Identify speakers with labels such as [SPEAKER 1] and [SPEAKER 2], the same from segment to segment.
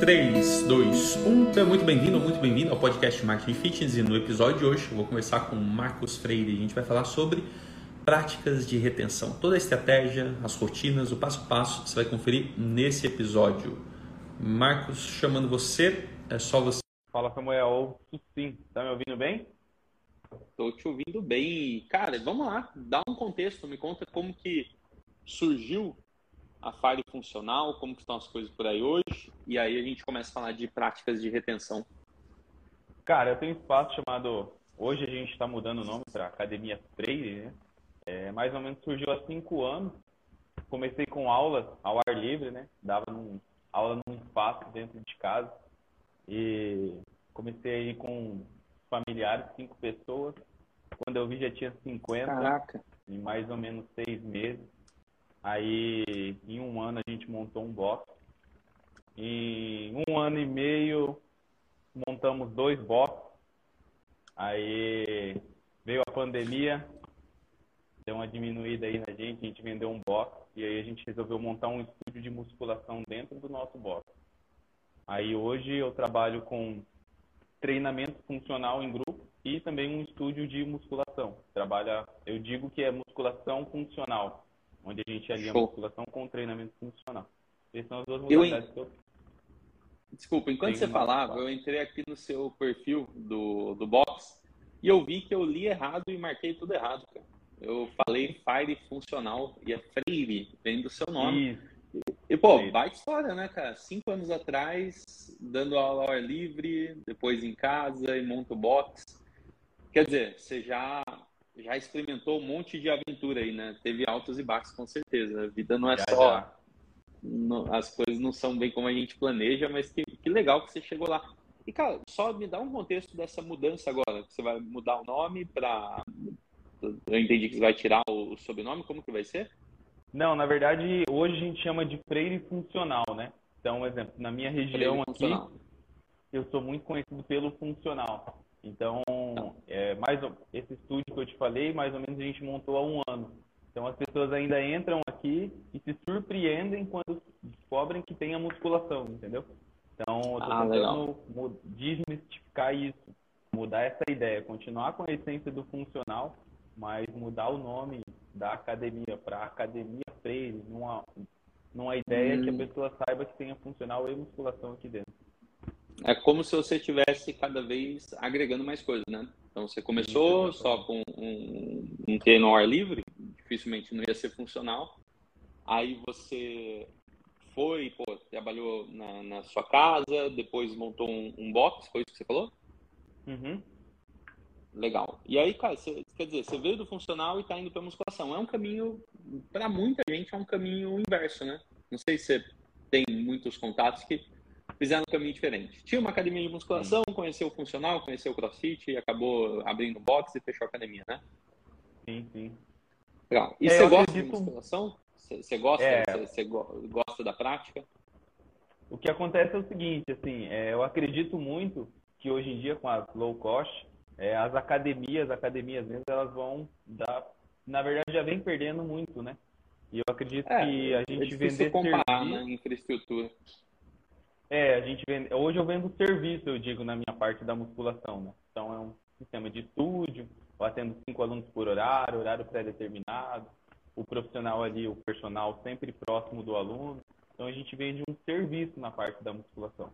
[SPEAKER 1] 3, 2, 1. Seja muito bem-vindo, muito bem-vindo ao podcast Marketing Fitness e no episódio de hoje eu vou conversar com o Marcos Freire. A gente vai falar sobre práticas de retenção. Toda a estratégia, as rotinas, o passo a passo, você vai conferir nesse episódio. Marcos, chamando você, é só você.
[SPEAKER 2] Fala Samuel, sim, tá me ouvindo bem?
[SPEAKER 1] Estou te ouvindo bem. Cara, vamos lá, dá um contexto, me conta como que surgiu a Fire funcional, como que estão as coisas por aí hoje, e aí a gente começa a falar de práticas de retenção.
[SPEAKER 2] Cara, eu tenho um espaço chamado, hoje a gente está mudando o nome para Academia Freire, né? É, mais ou menos surgiu há cinco anos. Comecei com aulas ao ar livre, né? Dava num, aula num espaço dentro de casa. E comecei aí com familiares, cinco pessoas. Quando eu vi já tinha 50.
[SPEAKER 1] Caraca.
[SPEAKER 2] Em mais ou menos seis meses. Aí, em um ano, a gente montou um box. Em um ano e meio, montamos dois boxes. Aí veio a pandemia, deu uma diminuída aí na gente, a gente vendeu um box e aí a gente resolveu montar um estúdio de musculação dentro do nosso box. Aí hoje eu trabalho com treinamento funcional em grupo e também um estúdio de musculação. Trabalha, eu digo que é musculação funcional, onde a gente alia Show. musculação com treinamento funcional. Essas são as duas modalidades eu... que eu
[SPEAKER 1] Desculpa, enquanto você falava, eu entrei aqui no seu perfil do, do box e eu vi que eu li errado e marquei tudo errado, cara. Eu falei Fire funcional e é Freire, vem do seu nome. Isso. E, pô, Isso. baita história, né, cara? Cinco anos atrás, dando aula ao ar livre, depois em casa e monta o box. Quer dizer, você já, já experimentou um monte de aventura aí, né? Teve altos e baixos, com certeza. A vida não é já, só. Já. Não, as coisas não são bem como a gente planeja, mas que, que legal que você chegou lá. E, cara, só me dá um contexto dessa mudança agora. Você vai mudar o nome para eu entendi que você vai tirar o sobrenome, como que vai ser?
[SPEAKER 2] Não, na verdade, hoje a gente chama de freire funcional, né? Então, exemplo, na minha região aqui, eu sou muito conhecido pelo funcional. Então, é, mais esse estúdio que eu te falei, mais ou menos a gente montou há um ano. Então, as pessoas ainda entram aqui e se surpreendem quando descobrem que tem a musculação, entendeu? Então, eu estou ah, tentando desmistificar isso, mudar essa ideia, continuar com a essência do funcional, mas mudar o nome da academia para Academia Freire, numa, numa ideia hum. que a hum. pessoa saiba que tenha funcional e musculação aqui dentro.
[SPEAKER 1] É como se você estivesse cada vez agregando mais coisas, né? Então você começou Sim, só com um, um treino ao ar livre, dificilmente não ia ser funcional. Aí você foi, pô, trabalhou na, na sua casa, depois montou um, um box, foi isso que você falou?
[SPEAKER 2] Uhum.
[SPEAKER 1] Legal. E aí, cara, você, quer dizer, você veio do funcional e está indo para musculação. É um caminho, para muita gente, é um caminho inverso, né? Não sei se você tem muitos contatos que fizeram um caminho diferente. Tinha uma academia de musculação, conheceu o funcional, conheceu o crossfit e acabou abrindo box e fechou a academia, né?
[SPEAKER 2] Sim, sim.
[SPEAKER 1] Legal. E é, você gosta acredito... de musculação? Você, gosta? É... Você, você, gosta da prática?
[SPEAKER 2] O que acontece é o seguinte, assim, é, eu acredito muito que hoje em dia com as low cost, é, as academias, academias mesmo, elas vão dar, na verdade já vem perdendo muito, né? E eu acredito é, que a gente é vender
[SPEAKER 1] comparar, serviço, né, infraestrutura.
[SPEAKER 2] É, a gente vende, hoje eu vendo serviço, eu digo, na minha parte da musculação, né? Então é um sistema de estúdio, eu atendo cinco alunos por horário, horário pré-determinado, o profissional ali, o personal sempre próximo do aluno. Então a gente vende um serviço na parte da musculação.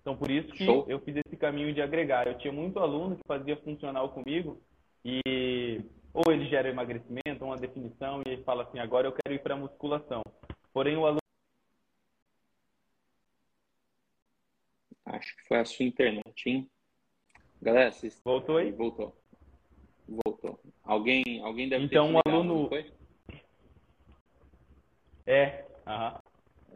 [SPEAKER 2] Então, por isso que Show. eu fiz esse caminho de agregar. Eu tinha muito aluno que fazia funcional comigo e ou ele gera emagrecimento, uma definição, e ele fala assim, agora eu quero ir para musculação. Porém, o aluno...
[SPEAKER 1] Acho que foi a sua internet, hein? Galera, vocês...
[SPEAKER 2] Voltou aí?
[SPEAKER 1] Voltou. Voltou. Alguém, alguém deve
[SPEAKER 2] então,
[SPEAKER 1] ter
[SPEAKER 2] Então, um aluno... É,
[SPEAKER 1] aham.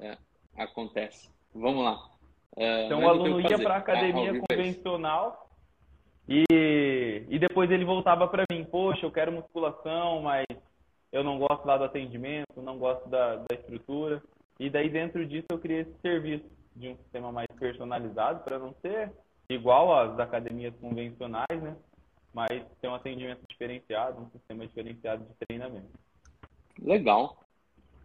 [SPEAKER 1] É, acontece. Vamos lá.
[SPEAKER 2] É, então o aluno ia para a academia ah, convencional e, e depois ele voltava para mim, poxa, eu quero musculação, mas eu não gosto lá do atendimento, não gosto da, da estrutura. E daí dentro disso eu criei esse serviço de um sistema mais personalizado para não ser igual às academias convencionais, né? Mas ter um atendimento diferenciado, um sistema diferenciado de treinamento.
[SPEAKER 1] Legal.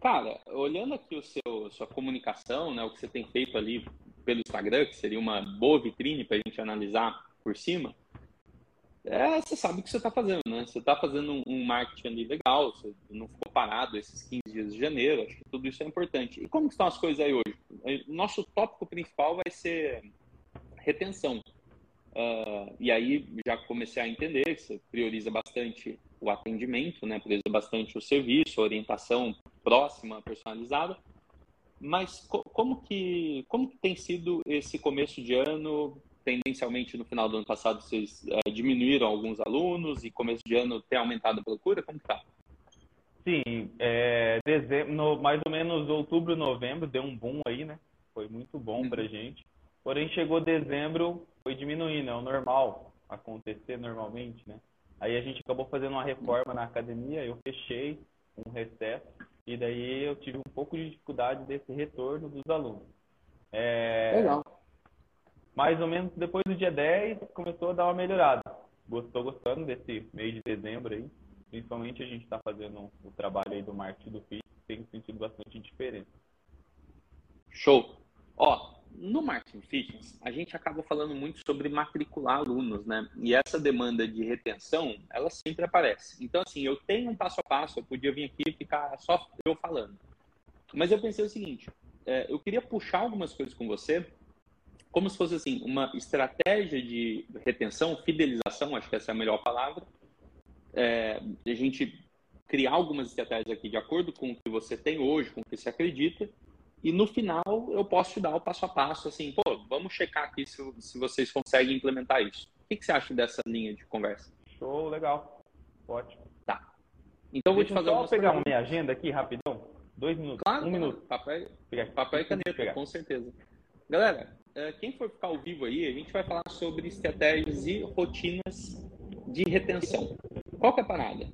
[SPEAKER 1] Cara, olhando aqui o seu, sua comunicação, né, o que você tem feito ali pelo Instagram, que seria uma boa vitrine para a gente analisar por cima, é, você sabe o que você está fazendo, né? Você está fazendo um, um, marketing ali legal, você não ficou parado esses 15 dias de janeiro, acho que tudo isso é importante. E como estão as coisas aí hoje? Nosso tópico principal vai ser retenção. Uh, e aí já comecei a entender que você prioriza bastante o atendimento, né? prioriza bastante o serviço, a orientação próxima, personalizada. Mas co como que como que tem sido esse começo de ano? Tendencialmente no final do ano passado vocês é, diminuíram alguns alunos e começo de ano tem aumentado a procura? Como está?
[SPEAKER 2] Sim, é, dezembro, no, mais ou menos outubro, novembro deu um boom aí, né? Foi muito bom uhum. para gente. Porém chegou dezembro foi diminuindo, é o normal acontecer normalmente, né? Aí a gente acabou fazendo uma reforma na academia, eu fechei um recesso e daí eu tive um pouco de dificuldade desse retorno dos alunos. É... Legal. Mais ou menos depois do dia 10 começou a dar uma melhorada. Estou gostando desse mês de dezembro aí. Principalmente a gente está fazendo o trabalho aí do marketing do FIT, tem sentido bastante diferença.
[SPEAKER 1] Show! Ó, no marketing fitness, a gente acaba falando muito sobre matricular alunos, né? E essa demanda de retenção, ela sempre aparece. Então, assim, eu tenho um passo a passo, eu podia vir aqui e ficar só eu falando. Mas eu pensei o seguinte, é, eu queria puxar algumas coisas com você, como se fosse, assim, uma estratégia de retenção, fidelização, acho que essa é a melhor palavra, é, a gente criar algumas estratégias aqui de acordo com o que você tem hoje, com o que você acredita, e no final eu posso te dar o passo a passo, assim, pô, vamos checar aqui se, se vocês conseguem implementar isso. O que, que você acha dessa linha de conversa?
[SPEAKER 2] Show, legal. Ótimo.
[SPEAKER 1] Tá. Então vou te fazer
[SPEAKER 2] só pegar uma minha agenda aqui rapidão. Dois minutos.
[SPEAKER 1] Claro,
[SPEAKER 2] um minuto.
[SPEAKER 1] Papel, papel e caneta, com certeza. Galera, quem for ficar ao vivo aí, a gente vai falar sobre estratégias e rotinas de retenção. Qual que é a parada?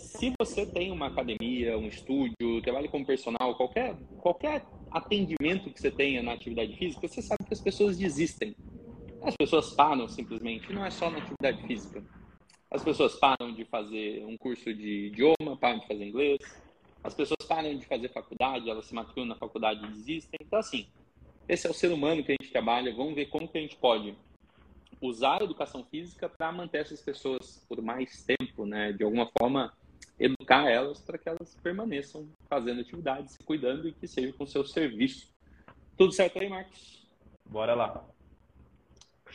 [SPEAKER 1] se você tem uma academia, um estúdio, trabalha como personal, qualquer, qualquer atendimento que você tenha na atividade física, você sabe que as pessoas desistem. As pessoas param simplesmente, não é só na atividade física. As pessoas param de fazer um curso de idioma, param de fazer inglês. As pessoas param de fazer faculdade, elas se matriculam na faculdade e desistem. Então, assim, esse é o ser humano que a gente trabalha. Vamos ver como que a gente pode usar a educação física para manter essas pessoas por mais tempo, né? De alguma forma, educar elas para que elas permaneçam fazendo atividades, cuidando e que seja com seu serviço. Tudo certo aí, Marcos?
[SPEAKER 2] Bora lá.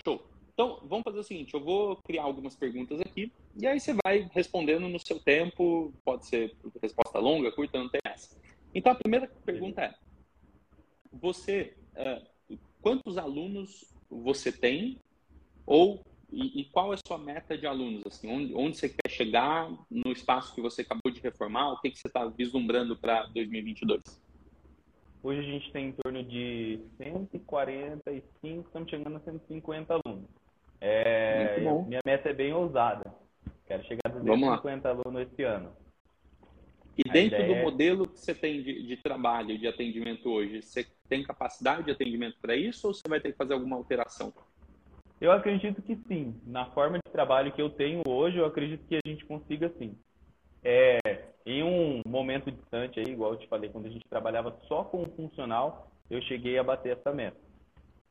[SPEAKER 1] Show. Então, vamos fazer o seguinte: eu vou criar algumas perguntas aqui e aí você vai respondendo no seu tempo. Pode ser resposta longa, curta, não tem essa. Então, a primeira pergunta é: você, uh, quantos alunos você tem ou e, e, qual é a sua meta de alunos? Assim, onde, onde você quer chegar no espaço que você acabou de reformar? O que, que você está vislumbrando para 2022?
[SPEAKER 2] Hoje a gente tem em torno de 145, estamos chegando a 150 alunos. É, minha meta é bem ousada. Quero chegar a 250 alunos esse ano.
[SPEAKER 1] E a dentro do é... modelo que você tem de, de, trabalho, de atendimento hoje, você tem capacidade de atendimento para isso ou você vai ter que fazer alguma alteração?
[SPEAKER 2] Eu acredito que sim. Na forma de trabalho que eu tenho hoje, eu acredito que a gente consiga sim. É, em um momento distante aí, igual eu te falei, quando a gente trabalhava só com o funcional, eu cheguei a bater essa meta.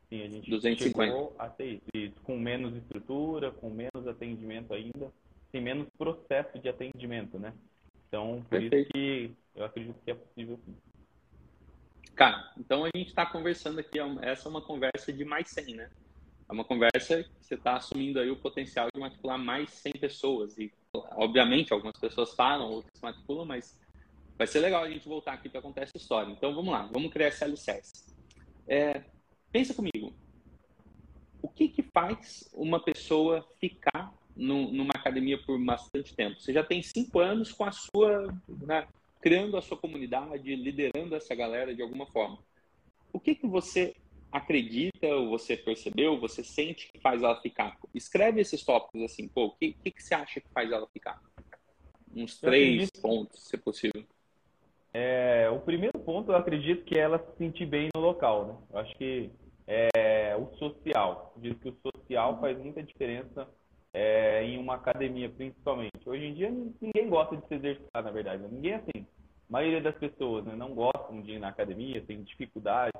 [SPEAKER 1] Sim, a gente 250. chegou
[SPEAKER 2] a ter isso, isso, com menos estrutura, com menos atendimento ainda, tem menos processo de atendimento, né? Então, por Perfeito. isso que eu acredito que é possível sim.
[SPEAKER 1] Cara, então a gente está conversando aqui, essa é uma conversa de mais 100, né? é uma conversa que você está assumindo aí o potencial de matricular mais 100 pessoas. E, obviamente, algumas pessoas falam, outras matriculam, mas vai ser legal a gente voltar aqui para contar essa história. Então, vamos lá, vamos criar esse alicerce. É, pensa comigo, o que, que faz uma pessoa ficar no, numa academia por bastante tempo? Você já tem cinco anos com a sua, né, criando a sua comunidade, liderando essa galera de alguma forma. O que, que você acredita, ou você percebeu, você sente que faz ela ficar? Escreve esses tópicos assim, pô, o que, que, que você acha que faz ela ficar? Uns eu três acredito... pontos, se possível.
[SPEAKER 2] É, o primeiro ponto, eu acredito que é ela se sentir bem no local, né? Eu acho que é o social. Diz que o social faz muita diferença é, em uma academia, principalmente. Hoje em dia, ninguém gosta de se exercitar, na verdade. Ninguém é assim. maioria das pessoas né, não gostam de ir na academia, tem dificuldade,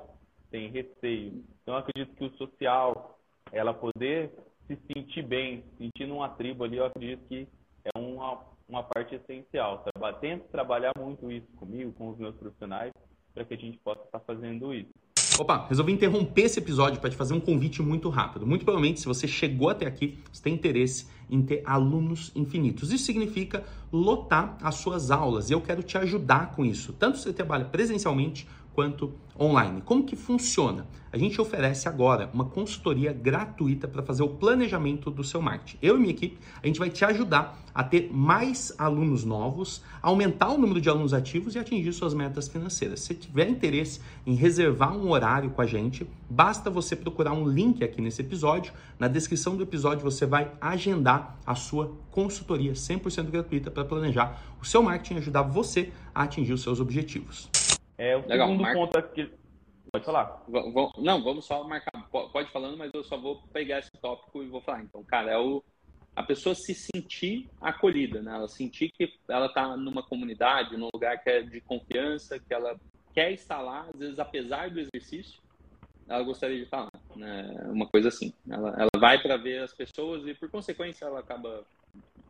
[SPEAKER 2] tem receio. Então, acredito que o social, ela poder se sentir bem, sentir numa tribo ali, eu acredito que é uma, uma parte essencial. Tento trabalhar muito isso comigo, com os meus profissionais, para que a gente possa estar fazendo isso.
[SPEAKER 3] Opa, resolvi interromper esse episódio para te fazer um convite muito rápido. Muito provavelmente, se você chegou até aqui, você tem interesse em ter alunos infinitos. Isso significa lotar as suas aulas e eu quero te ajudar com isso, tanto se você trabalha presencialmente quanto online. Como que funciona? A gente oferece agora uma consultoria gratuita para fazer o planejamento do seu marketing. Eu e minha equipe, a gente vai te ajudar a ter mais alunos novos, aumentar o número de alunos ativos e atingir suas metas financeiras. Se tiver interesse em reservar um horário com a gente, basta você procurar um link aqui nesse episódio. Na descrição do episódio você vai agendar a sua consultoria 100% gratuita para planejar o seu marketing e ajudar você a atingir os seus objetivos.
[SPEAKER 2] É, o Legal, segundo marca... ponto aqui. Pode falar.
[SPEAKER 1] Não, vamos só marcar. Pode falando, mas eu só vou pegar esse tópico e vou falar. Então, cara, é o a pessoa se sentir acolhida, né? Ela sentir que ela está numa comunidade, num lugar que é de confiança, que ela quer estar lá, às vezes apesar do exercício, ela gostaria de estar lá, né? Uma coisa assim. Ela, ela vai para ver as pessoas e por consequência ela acaba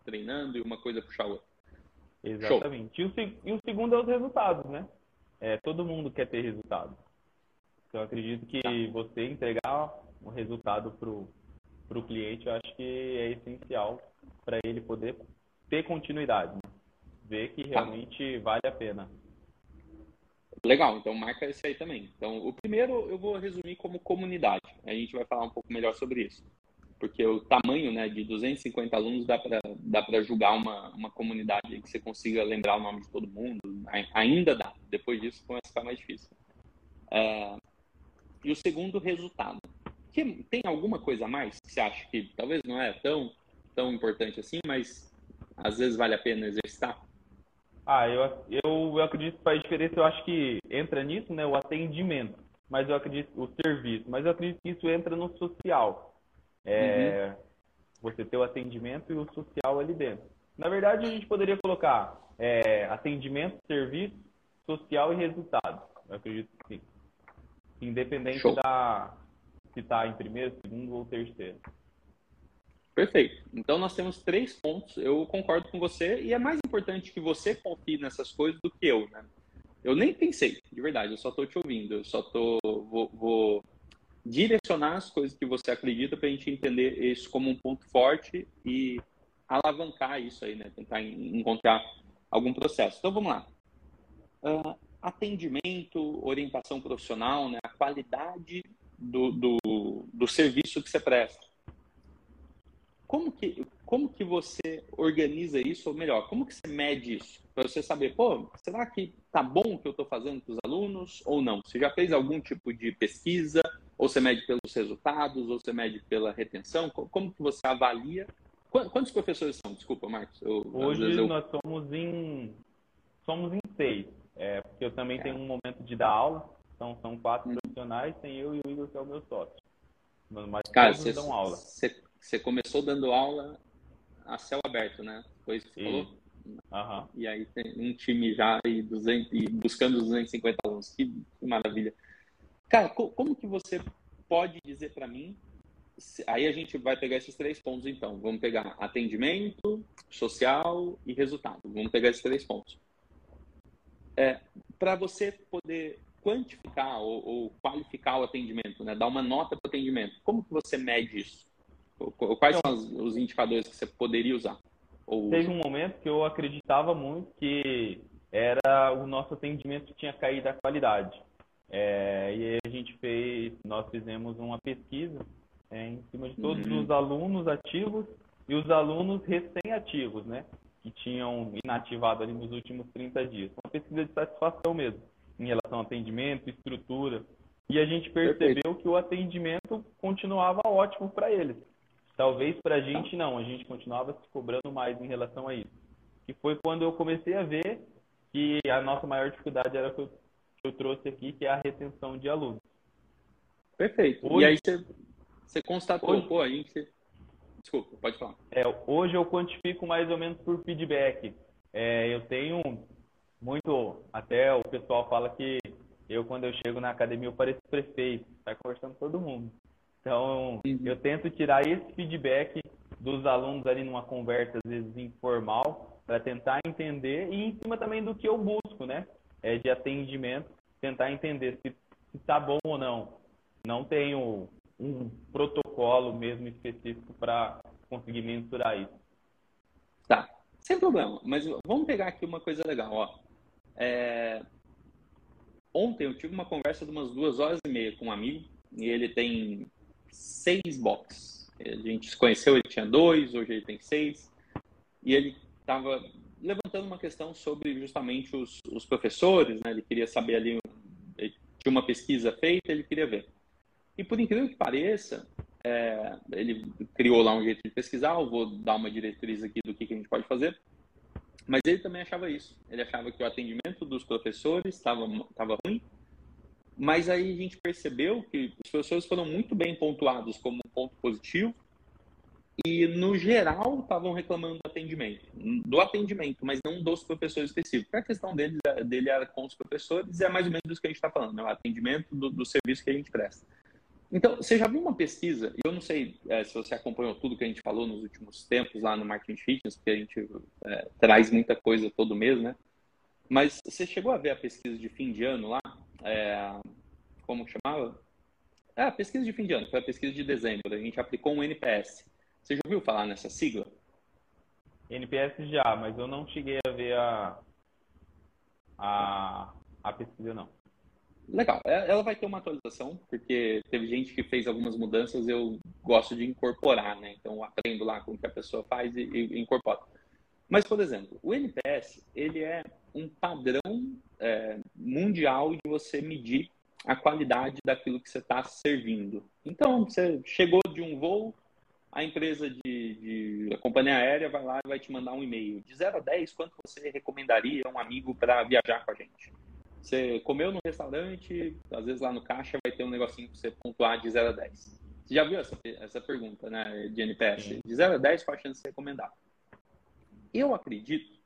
[SPEAKER 1] treinando e uma coisa puxa a outra.
[SPEAKER 2] Exatamente. E o, e o, segundo é os resultados, né? É, todo mundo quer ter resultado. Então, eu acredito que tá. você entregar um resultado para o cliente, eu acho que é essencial para ele poder ter continuidade, né? ver que tá. realmente vale a pena.
[SPEAKER 1] Legal, então marca esse aí também. Então, o primeiro eu vou resumir como comunidade. A gente vai falar um pouco melhor sobre isso porque o tamanho né, de 250 alunos dá para dá julgar uma, uma comunidade que você consiga lembrar o nome de todo mundo. Ainda dá. Depois disso começa a ficar mais difícil. É, e o segundo, resultado. Que, tem alguma coisa a mais que você acha que talvez não é tão, tão importante assim, mas às vezes vale a pena exercitar?
[SPEAKER 2] Ah, eu, eu, eu acredito que faz diferença. Eu acho que entra nisso né, o atendimento, mas eu acredito o serviço, mas eu acredito que isso entra no social é, uhum. Você ter o atendimento e o social ali dentro. Na verdade, a gente poderia colocar é, atendimento, serviço, social e resultado. Eu acredito que sim. Independente Show. da se está em primeiro, segundo ou terceiro.
[SPEAKER 1] Perfeito. Então nós temos três pontos. Eu concordo com você e é mais importante que você confie nessas coisas do que eu, né? Eu nem pensei, de verdade. Eu só estou te ouvindo. Eu só tô vou, vou direcionar as coisas que você acredita para a gente entender isso como um ponto forte e alavancar isso aí, né? Tentar encontrar algum processo. Então vamos lá. Uh, atendimento, orientação profissional, né? A qualidade do, do, do serviço que você presta. Como que, como que você organiza isso, ou melhor, como que você mede isso? Para você saber, pô, será que tá bom o que eu estou fazendo para os alunos ou não? Você já fez algum tipo de pesquisa? Ou você mede pelos resultados, ou você mede pela retenção? Como que você avalia? Quantos professores são? Desculpa, Marcos.
[SPEAKER 2] Eu, Hoje eu... nós somos em somos em seis, é, porque eu também é. tenho um momento de dar aula. Então são quatro hum. profissionais, tem eu e o Igor que é o meu sócio. Mas
[SPEAKER 1] Cara, todos dão aula. Você começou dando aula a céu aberto, né? Foi isso que você falou? Uhum. E aí tem um time já e, 200, e buscando os 250 alunos. Que, que maravilha. Cara, como que você pode dizer para mim? Aí a gente vai pegar esses três pontos, então. Vamos pegar atendimento, social e resultado. Vamos pegar esses três pontos. É, para você poder quantificar ou, ou, qualificar o atendimento, né? dar uma nota para o atendimento, como que você mede isso? Quais então, são os indicadores que você poderia usar?
[SPEAKER 2] Ou... Teve um momento que eu acreditava muito que era o nosso atendimento tinha caído a qualidade. É, e aí a gente fez, nós fizemos uma pesquisa é, em cima de todos uhum. os alunos ativos e os alunos recém-ativos, né? Que tinham inativado ali nos últimos 30 dias. Uma pesquisa de satisfação mesmo, em relação ao atendimento, estrutura. E a gente percebeu Perfeito. que o atendimento continuava ótimo para eles. Talvez para a gente não, a gente continuava se cobrando mais em relação a isso. E foi quando eu comecei a ver que a nossa maior dificuldade era que eu trouxe aqui, que é a retenção de alunos.
[SPEAKER 1] Perfeito. Hoje, e aí você, você constatou, hoje, pô, a gente... Desculpa, pode falar.
[SPEAKER 2] É, hoje eu quantifico mais ou menos por feedback. É, eu tenho muito. Até o pessoal fala que eu, quando eu chego na academia, eu pareço prefeito, sai conversando com todo mundo. Então, uhum. eu tento tirar esse feedback dos alunos ali numa conversa, às vezes informal, para tentar entender e em cima também do que eu busco, né? É de atendimento, tentar entender se está bom ou não. Não tenho um protocolo mesmo específico para conseguir mensurar isso.
[SPEAKER 1] Tá, sem problema. Mas vamos pegar aqui uma coisa legal, ó. É... Ontem eu tive uma conversa de umas duas horas e meia com um amigo e ele tem seis boxes. A gente se conheceu, ele tinha dois, hoje ele tem seis. E ele estava levantando uma questão sobre justamente os, os professores, né? Ele queria saber ali, tinha uma pesquisa feita, ele queria ver. E por incrível que pareça, é, ele criou lá um jeito de pesquisar, eu vou dar uma diretriz aqui do que, que a gente pode fazer. Mas ele também achava isso. Ele achava que o atendimento dos professores estava ruim, mas aí a gente percebeu que os professores foram muito bem pontuados como um ponto positivo e, no geral, estavam reclamando do atendimento. Do atendimento, mas não dos professores específicos. A questão dele, dele era com os professores e é mais ou menos isso que a gente está falando, né? o atendimento do, do serviço que a gente presta. Então, você já viu uma pesquisa, eu não sei é, se você acompanhou tudo que a gente falou nos últimos tempos lá no Marketing Fitness, porque a gente é, traz muita coisa todo mês, né? Mas você chegou a ver a pesquisa de fim de ano lá? É, como chamava? É, a pesquisa de fim de ano, foi a pesquisa de dezembro. A gente aplicou um NPS. Você já ouviu falar nessa sigla?
[SPEAKER 2] NPS já, mas eu não cheguei a ver a, a, a pesquisa, não.
[SPEAKER 1] Legal. É, ela vai ter uma atualização, porque teve gente que fez algumas mudanças, eu gosto de incorporar, né? Então, aprendo lá com o que a pessoa faz e, e incorporo. Mas, por exemplo, o NPS, ele é um padrão é, mundial de você medir a qualidade daquilo que você está servindo. Então, você chegou de um voo, a empresa de, de a companhia aérea vai lá e vai te mandar um e-mail. De 0 a 10, quanto você recomendaria um amigo para viajar com a gente? Você comeu no restaurante, às vezes lá no caixa vai ter um negocinho para você pontuar de 0 a 10. Você já viu essa, essa pergunta, né, de NPS? De 0 a 10, qual a chance de você recomendar? Eu acredito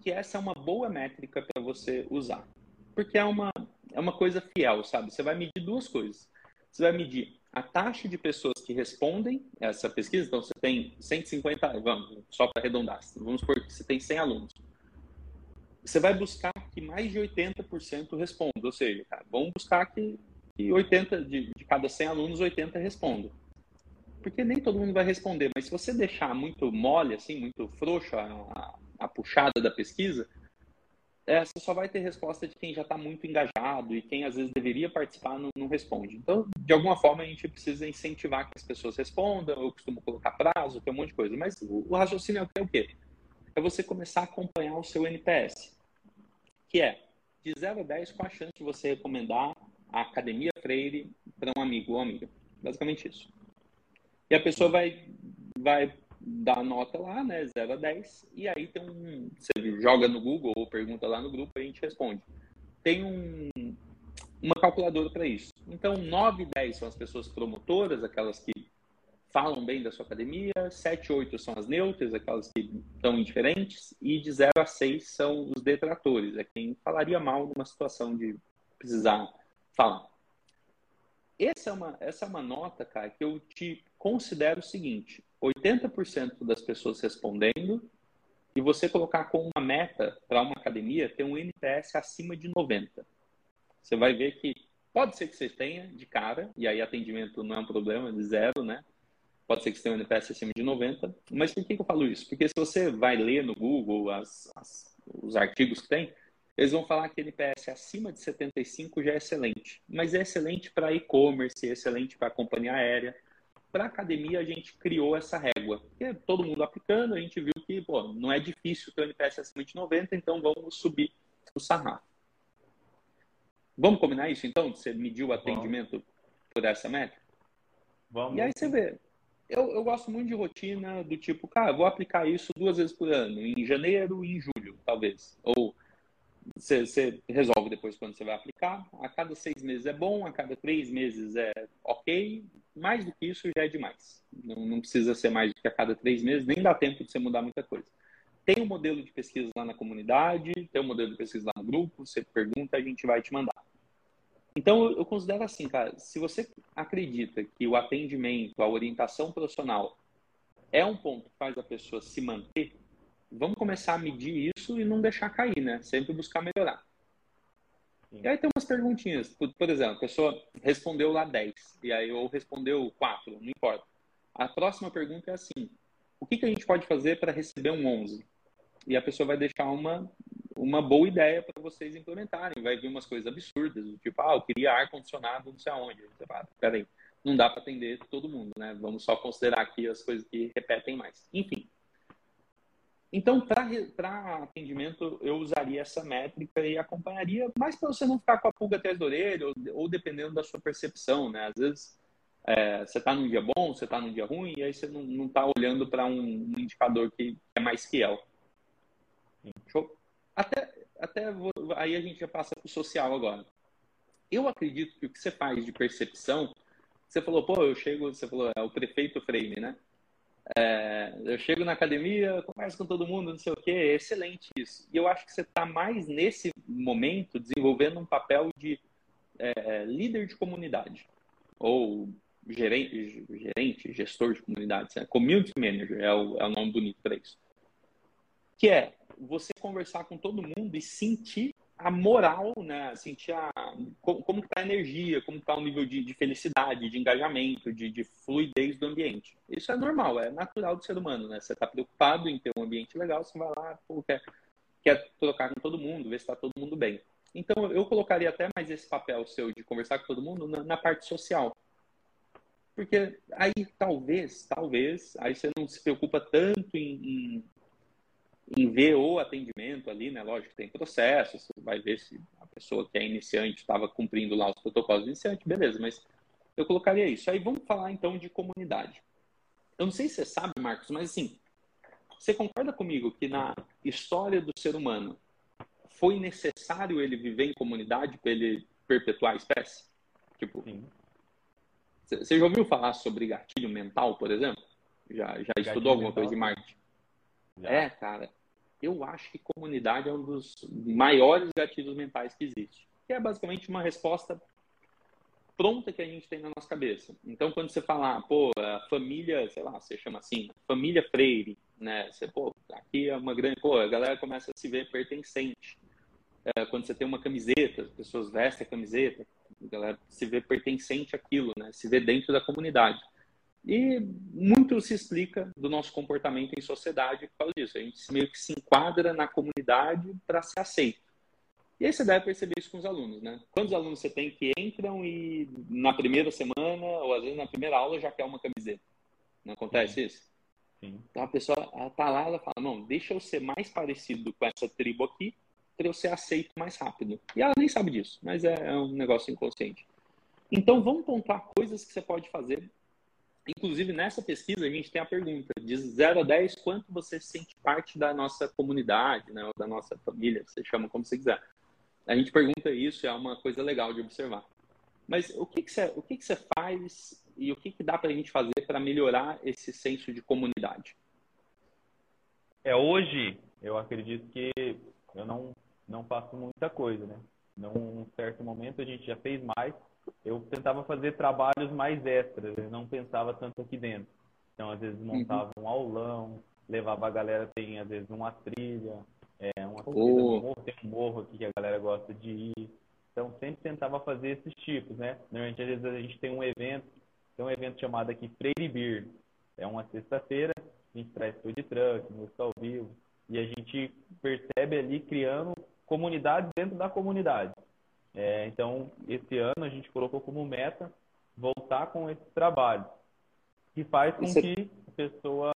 [SPEAKER 1] que essa é uma boa métrica para você usar. Porque é uma, é uma coisa fiel, sabe? Você vai medir duas coisas. Você vai medir a taxa de pessoas que respondem essa pesquisa. Então, você tem 150, vamos, só para arredondar, vamos supor que você tem 100 alunos você vai buscar que mais de 80% respondam. Ou seja, cara, vamos buscar que, que 80, de, de cada 100 alunos, 80 respondam. Porque nem todo mundo vai responder, mas se você deixar muito mole, assim, muito frouxo a, a, a puxada da pesquisa, é, você só vai ter resposta de quem já está muito engajado e quem às vezes deveria participar não, não, responde. Então, de alguma forma, a gente precisa incentivar que as pessoas respondam. Eu costumo colocar prazo, tem um monte de coisa. Mas o, o raciocínio é o quê? É você começar a acompanhar o seu NPS que é de 0 a 10, qual a chance de você recomendar a Academia Freire para um amigo ou amiga? Basicamente isso. E a pessoa vai, vai dar nota lá, né, 0 a 10, e aí tem um. Você joga no Google ou pergunta lá no grupo e a gente responde. Tem um, uma calculadora para isso. Então, 9 e 10 são as pessoas promotoras, aquelas que falam bem da sua academia, 7 e 8 são as neutras, aquelas que estão indiferentes, e de 0 a 6 são os detratores, é quem falaria mal numa situação de precisar falar. Essa é uma, essa é uma nota, cara, que eu te considero o seguinte: 80% das pessoas respondendo, e você colocar como uma meta para uma academia ter um NPS acima de 90. Você vai ver que pode ser que você tenha de cara, e aí atendimento não é um problema, de zero, né? Pode ser que você tenha um NPS acima de 90. Mas por que, que eu falo isso? Porque se você vai ler no Google as, as, os artigos que tem, eles vão falar que NPS acima de 75 já é excelente. Mas é excelente para e-commerce, é excelente para companhia aérea. Para academia, a gente criou essa régua. Porque todo mundo aplicando, a gente viu que pô, não é difícil ter um NPS acima de 90, então vamos subir o sarrafo. Vamos combinar isso, então? Você mediu o atendimento por essa métrica? Vamos. E aí você vê, eu, eu gosto muito de rotina do tipo, cara, vou aplicar isso duas vezes por ano, em janeiro e em julho, talvez. Ou você resolve depois quando você vai aplicar. A cada seis meses é bom, a cada três meses é ok. Mais do que isso já é demais. Não, não precisa ser mais do que a cada três meses, nem dá tempo de você mudar muita coisa. tem um modelo de pesquisa lá na comunidade, tem um modelo de pesquisa lá no grupo, você pergunta, a gente vai te mandar. Então, eu considero assim, cara, se você acredita que o atendimento, a orientação profissional é um ponto que faz a pessoa se manter, vamos começar a medir isso e não deixar cair, né? Sempre buscar melhorar. Sim. E aí tem umas perguntinhas. Por, por, exemplo, a pessoa respondeu lá 10, e aí ou respondeu 4, não importa. A próxima pergunta é assim: o que, que a gente pode fazer para receber um 11? E a pessoa vai deixar uma, uma boa ideia para vocês implementarem. Vai vir umas coisas absurdas, tipo, ah, eu queria ar-condicionado não sei aonde. Você fala, peraí, não dá para atender todo mundo, né? Vamos só considerar aqui as coisas que repetem mais. Enfim, então, para atendimento, eu usaria essa métrica e acompanharia, mais para você não ficar com a pulga atrás da orelha, ou, ou dependendo da sua percepção, né? Às vezes, é, você está num dia bom, você está num dia ruim, e aí você não está olhando para um, um, indicador que é mais fiel. Até, até vou, aí a gente já passa para o social agora. Eu acredito que o que você faz de percepção, você falou, pô, eu chego, você falou, é o prefeito frame, né? É, eu chego na academia, converso com todo mundo, não sei o que, é excelente isso. E eu acho que você está mais nesse momento desenvolvendo um papel de é, líder de comunidade, ou gerente, gerente gestor de comunidade, community manager é o, é o nome bonito para isso. Que é você conversar com todo mundo e sentir a moral, né? Sentir a, como, está a energia, como está o nível de, de, felicidade, de engajamento, de, de, fluidez do ambiente. Isso é normal, é natural do ser humano, né? Você está preocupado em ter um ambiente legal, você vai lá, pô, quer, quer trocar com todo mundo, ver se está todo mundo bem. Então, eu colocaria até mais esse papel seu de conversar com todo mundo na, na parte social. Porque aí, talvez, talvez, aí você não se preocupa tanto em, em em ver o atendimento ali, né? Lógico que tem processos, você vai ver se a pessoa que é iniciante estava cumprindo lá os protocolos de iniciante, beleza, mas eu colocaria isso. Aí vamos falar então de comunidade. Eu não sei se você sabe, Marcos, mas assim, você concorda comigo que na história do ser humano foi necessário ele viver em comunidade para ele perpetuar a espécie? Tipo, Sim. você já ouviu falar sobre gatilho mental, por exemplo? Já, já estudou alguma mental. coisa de marketing? Já. É, cara, eu acho que comunidade é um dos maiores gatilhos mentais que existe. Que é basicamente uma resposta pronta que a gente tem na nossa cabeça. Então, quando você falar, pô, a família, sei lá, você chama assim, família Freire, né? Você, pô, aqui é uma grande, pô, a galera começa a se ver pertencente. É, quando você tem uma camiseta, as pessoas vestem a camiseta, a galera se vê pertencente àquilo, né? Se vê dentro da comunidade. E muito se explica do nosso comportamento em sociedade por causa disso. A gente meio que se enquadra na comunidade para ser aceito. E aí você deve perceber isso com os alunos, né? Quantos alunos você tem que entram e na primeira semana, ou às vezes na primeira aula, já quer uma camiseta? Não acontece Sim. isso? Sim. Então a pessoa ela tá lá, ela fala, não, deixa eu ser mais parecido com essa tribo aqui, para eu ser aceito mais rápido. E ela nem sabe disso, mas é, é um negócio inconsciente. Então vamos pontuar coisas que você pode fazer Inclusive, nessa pesquisa, a gente tem a pergunta: de 0 a 10, quanto você sente parte da nossa comunidade, né, da nossa família, você chama como você quiser. A gente pergunta isso, é uma coisa legal de observar. Mas o que, que, você, o que, que você faz e o que, que dá para a gente fazer para melhorar esse senso de comunidade?
[SPEAKER 2] É, hoje, eu acredito que eu não, não faço muita coisa, né? Num certo momento, a gente já fez mais, eu tentava fazer trabalhos mais extras, eu não pensava tanto aqui dentro. Então, às vezes, montava uhum. um aulão, levava a galera, tem, às vezes, uma trilha, é, uma trilha oh. morro, tem um morro aqui que a galera gosta de ir. Então, sempre tentava fazer esses tipos, né? Normalmente, às vezes, a gente tem um evento, tem um evento chamado aqui Freire Beer. É uma sexta-feira, a gente traz food truck, música ao vivo, e a gente percebe ali criando comunidade dentro da comunidade. É, então, esse ano a gente colocou como meta voltar com esse trabalho, que faz com Isso... que a pessoa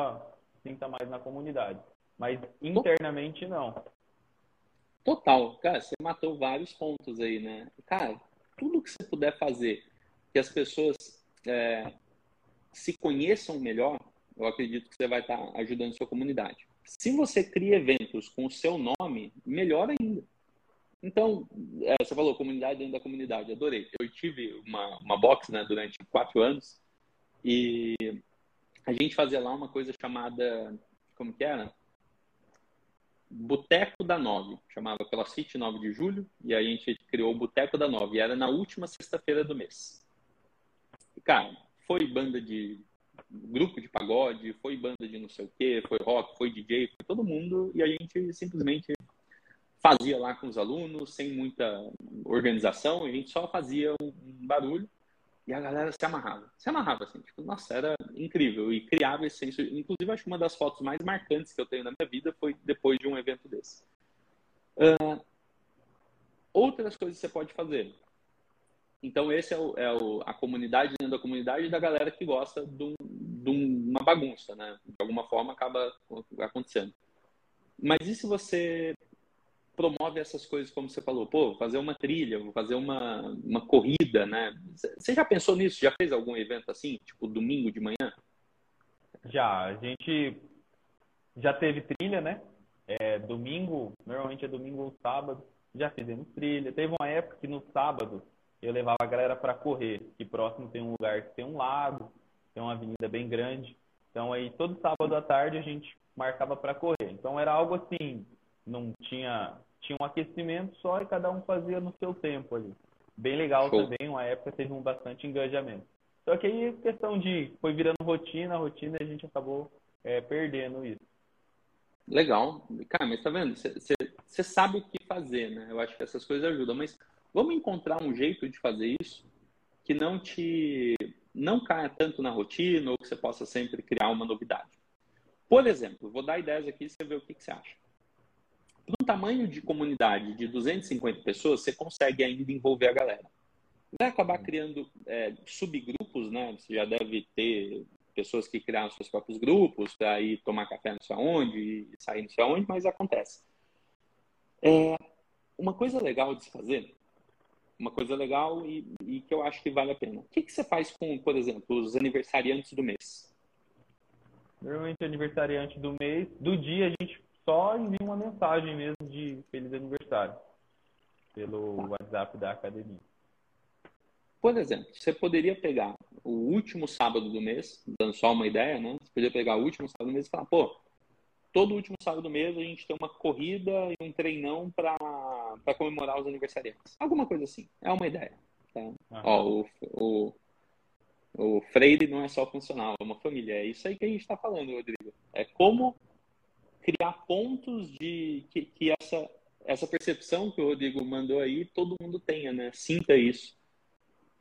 [SPEAKER 2] sinta mais na comunidade. Mas internamente, não.
[SPEAKER 1] Total. Cara, você matou vários pontos aí, né? Cara, tudo que você puder fazer que as pessoas é, se conheçam melhor, eu acredito que você vai estar ajudando a sua comunidade. Se você cria eventos com o seu nome, melhor ainda. Então, é, você falou comunidade dentro da comunidade, adorei. Eu tive uma, uma box né, durante quatro anos e a gente fazia lá uma coisa chamada, como que era? Boteco da Nove, chamava CrossFit 9 de julho, e a gente criou o Boteco da Nove, e era na última sexta-feira do mês. Cara, foi banda de grupo de pagode, foi banda de não sei o quê, foi rock, foi DJ, foi todo mundo, e a gente simplesmente fazia lá com os alunos, sem muita organização, a gente só fazia um barulho e a galera se amarrava. Se amarrava, assim, tipo, nossa, era incrível. E criava esse senso. Inclusive, acho que uma das fotos mais marcantes que eu tenho na minha vida foi depois de um evento desse. Uh, outras coisas que você pode fazer. Então, esse é, o, é o, a comunidade dentro da comunidade da galera que gosta de, um, de uma bagunça, né? De alguma forma acaba acontecendo. Mas e se você promove essas coisas, como você falou, pô, fazer uma trilha, vou fazer uma, uma corrida, né? Você já pensou nisso? Já fez algum evento assim, tipo domingo de manhã?
[SPEAKER 2] Já, a gente já teve trilha, né? É, domingo, normalmente é domingo ou sábado, já fizemos trilha. Teve uma época que no sábado eu levava a galera para correr, que próximo tem um lugar que tem um lago, tem uma avenida bem grande. Então aí todo sábado à tarde a gente marcava para correr. Então era algo assim, não tinha tinha um aquecimento só e cada um fazia no seu tempo ali. Bem legal Show. também, uma época teve um bastante engajamento. Só que aí questão de foi virando rotina, rotina e a gente acabou é, perdendo isso.
[SPEAKER 1] Legal. Cara, mas tá vendo? Você sabe o que fazer, né? Eu acho que essas coisas ajudam, mas vamos encontrar um jeito de fazer isso que não te não caia tanto na rotina ou que você possa sempre criar uma novidade. Por exemplo, vou dar ideias aqui e você vê o que, que você acha no tamanho de comunidade de 250 pessoas, você consegue ainda envolver a galera. Vai acabar criando é, subgrupos, né? Você já deve ter pessoas que criaram seus próprios grupos para ir tomar café não sei aonde e sair não sei aonde, mas acontece. É, uma coisa legal de se fazer, uma coisa legal e, e, que eu acho que vale a pena. O que, que você faz com, por exemplo, os aniversariantes do mês?
[SPEAKER 2] Normalmente, aniversariante do mês, do dia, a gente só envia uma mensagem mesmo de feliz aniversário pelo WhatsApp da academia.
[SPEAKER 1] Por exemplo, você poderia pegar o último sábado do mês, dando só uma ideia, né? Você poderia pegar o último sábado do mês e falar, pô, todo último sábado do mês a gente tem uma corrida e um treinão para comemorar os aniversariantes. Alguma coisa assim. É uma ideia. Tá? Ó, o, o, o Freire não é só funcional, é uma família. É isso aí que a gente está falando, Rodrigo. É como criar pontos de que, que essa essa percepção que o Rodrigo mandou aí todo mundo tenha, né? Sinta isso.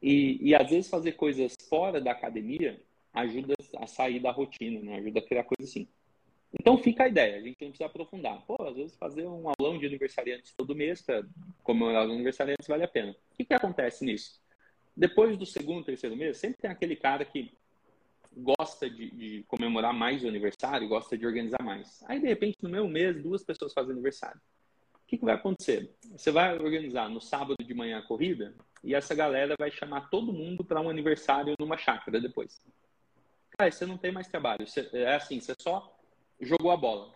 [SPEAKER 1] E, e às vezes fazer coisas fora da academia ajuda a sair da rotina, né? Ajuda a criar coisas assim. Então fica a ideia, a gente não precisa aprofundar. Pô, às vezes fazer um aulão de aniversariantes todo mês para comemorar os aniversariantes vale a pena. O que, que acontece nisso? Depois do segundo, terceiro mês, sempre tem aquele cara que gosta de, de, comemorar mais o aniversário, gosta de organizar mais. Aí, de repente, no mesmo mês, duas pessoas fazem aniversário. O que, que vai acontecer? Você vai organizar no sábado de manhã a corrida e essa galera vai chamar todo mundo para um aniversário numa chácara depois. Cara, você não tem mais trabalho. Você, é assim, você só jogou a bola.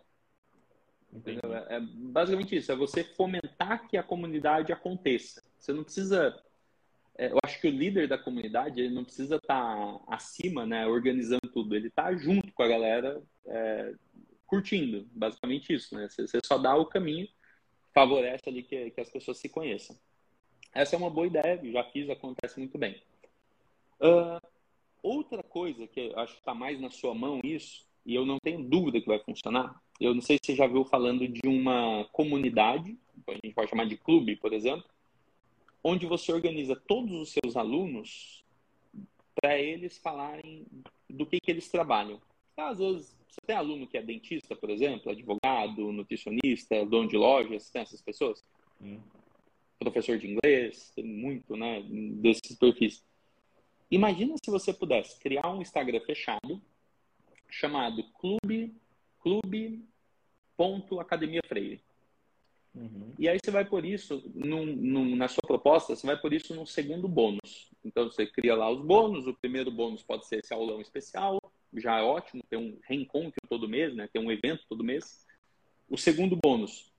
[SPEAKER 1] Entendeu? É, é basicamente isso. É você fomentar que a comunidade aconteça. Você não precisa eu acho que o líder da comunidade ele não precisa estar tá acima, né, organizando tudo. Ele está junto com a galera, é, curtindo, basicamente isso, né? Você, só dá o caminho, favorece ali que, que, as pessoas se conheçam. Essa é uma boa ideia, já fiz, acontece muito bem. Uh, outra coisa que acho que está mais na sua mão isso, e eu não tenho dúvida que vai funcionar, eu não sei se você já viu falando de uma comunidade, a gente pode chamar de clube, por exemplo, onde você organiza todos os seus alunos para eles falarem do que, que eles trabalham. Às vezes, você tem aluno que é dentista, por exemplo, advogado, nutricionista, dono de lojas, tem essas pessoas? Hum. Professor de inglês, tem muito, né, desses perfis. Imagina se você pudesse criar um Instagram fechado chamado clube, clube.academia Freire. Uhum. E aí você vai por isso, num, num, na sua proposta, você vai por isso num segundo bônus. Então você cria lá os bônus, o primeiro bônus pode ser esse aulão especial, já é ótimo, ter um reencontro todo mês, né? ter um evento todo mês. O segundo bônus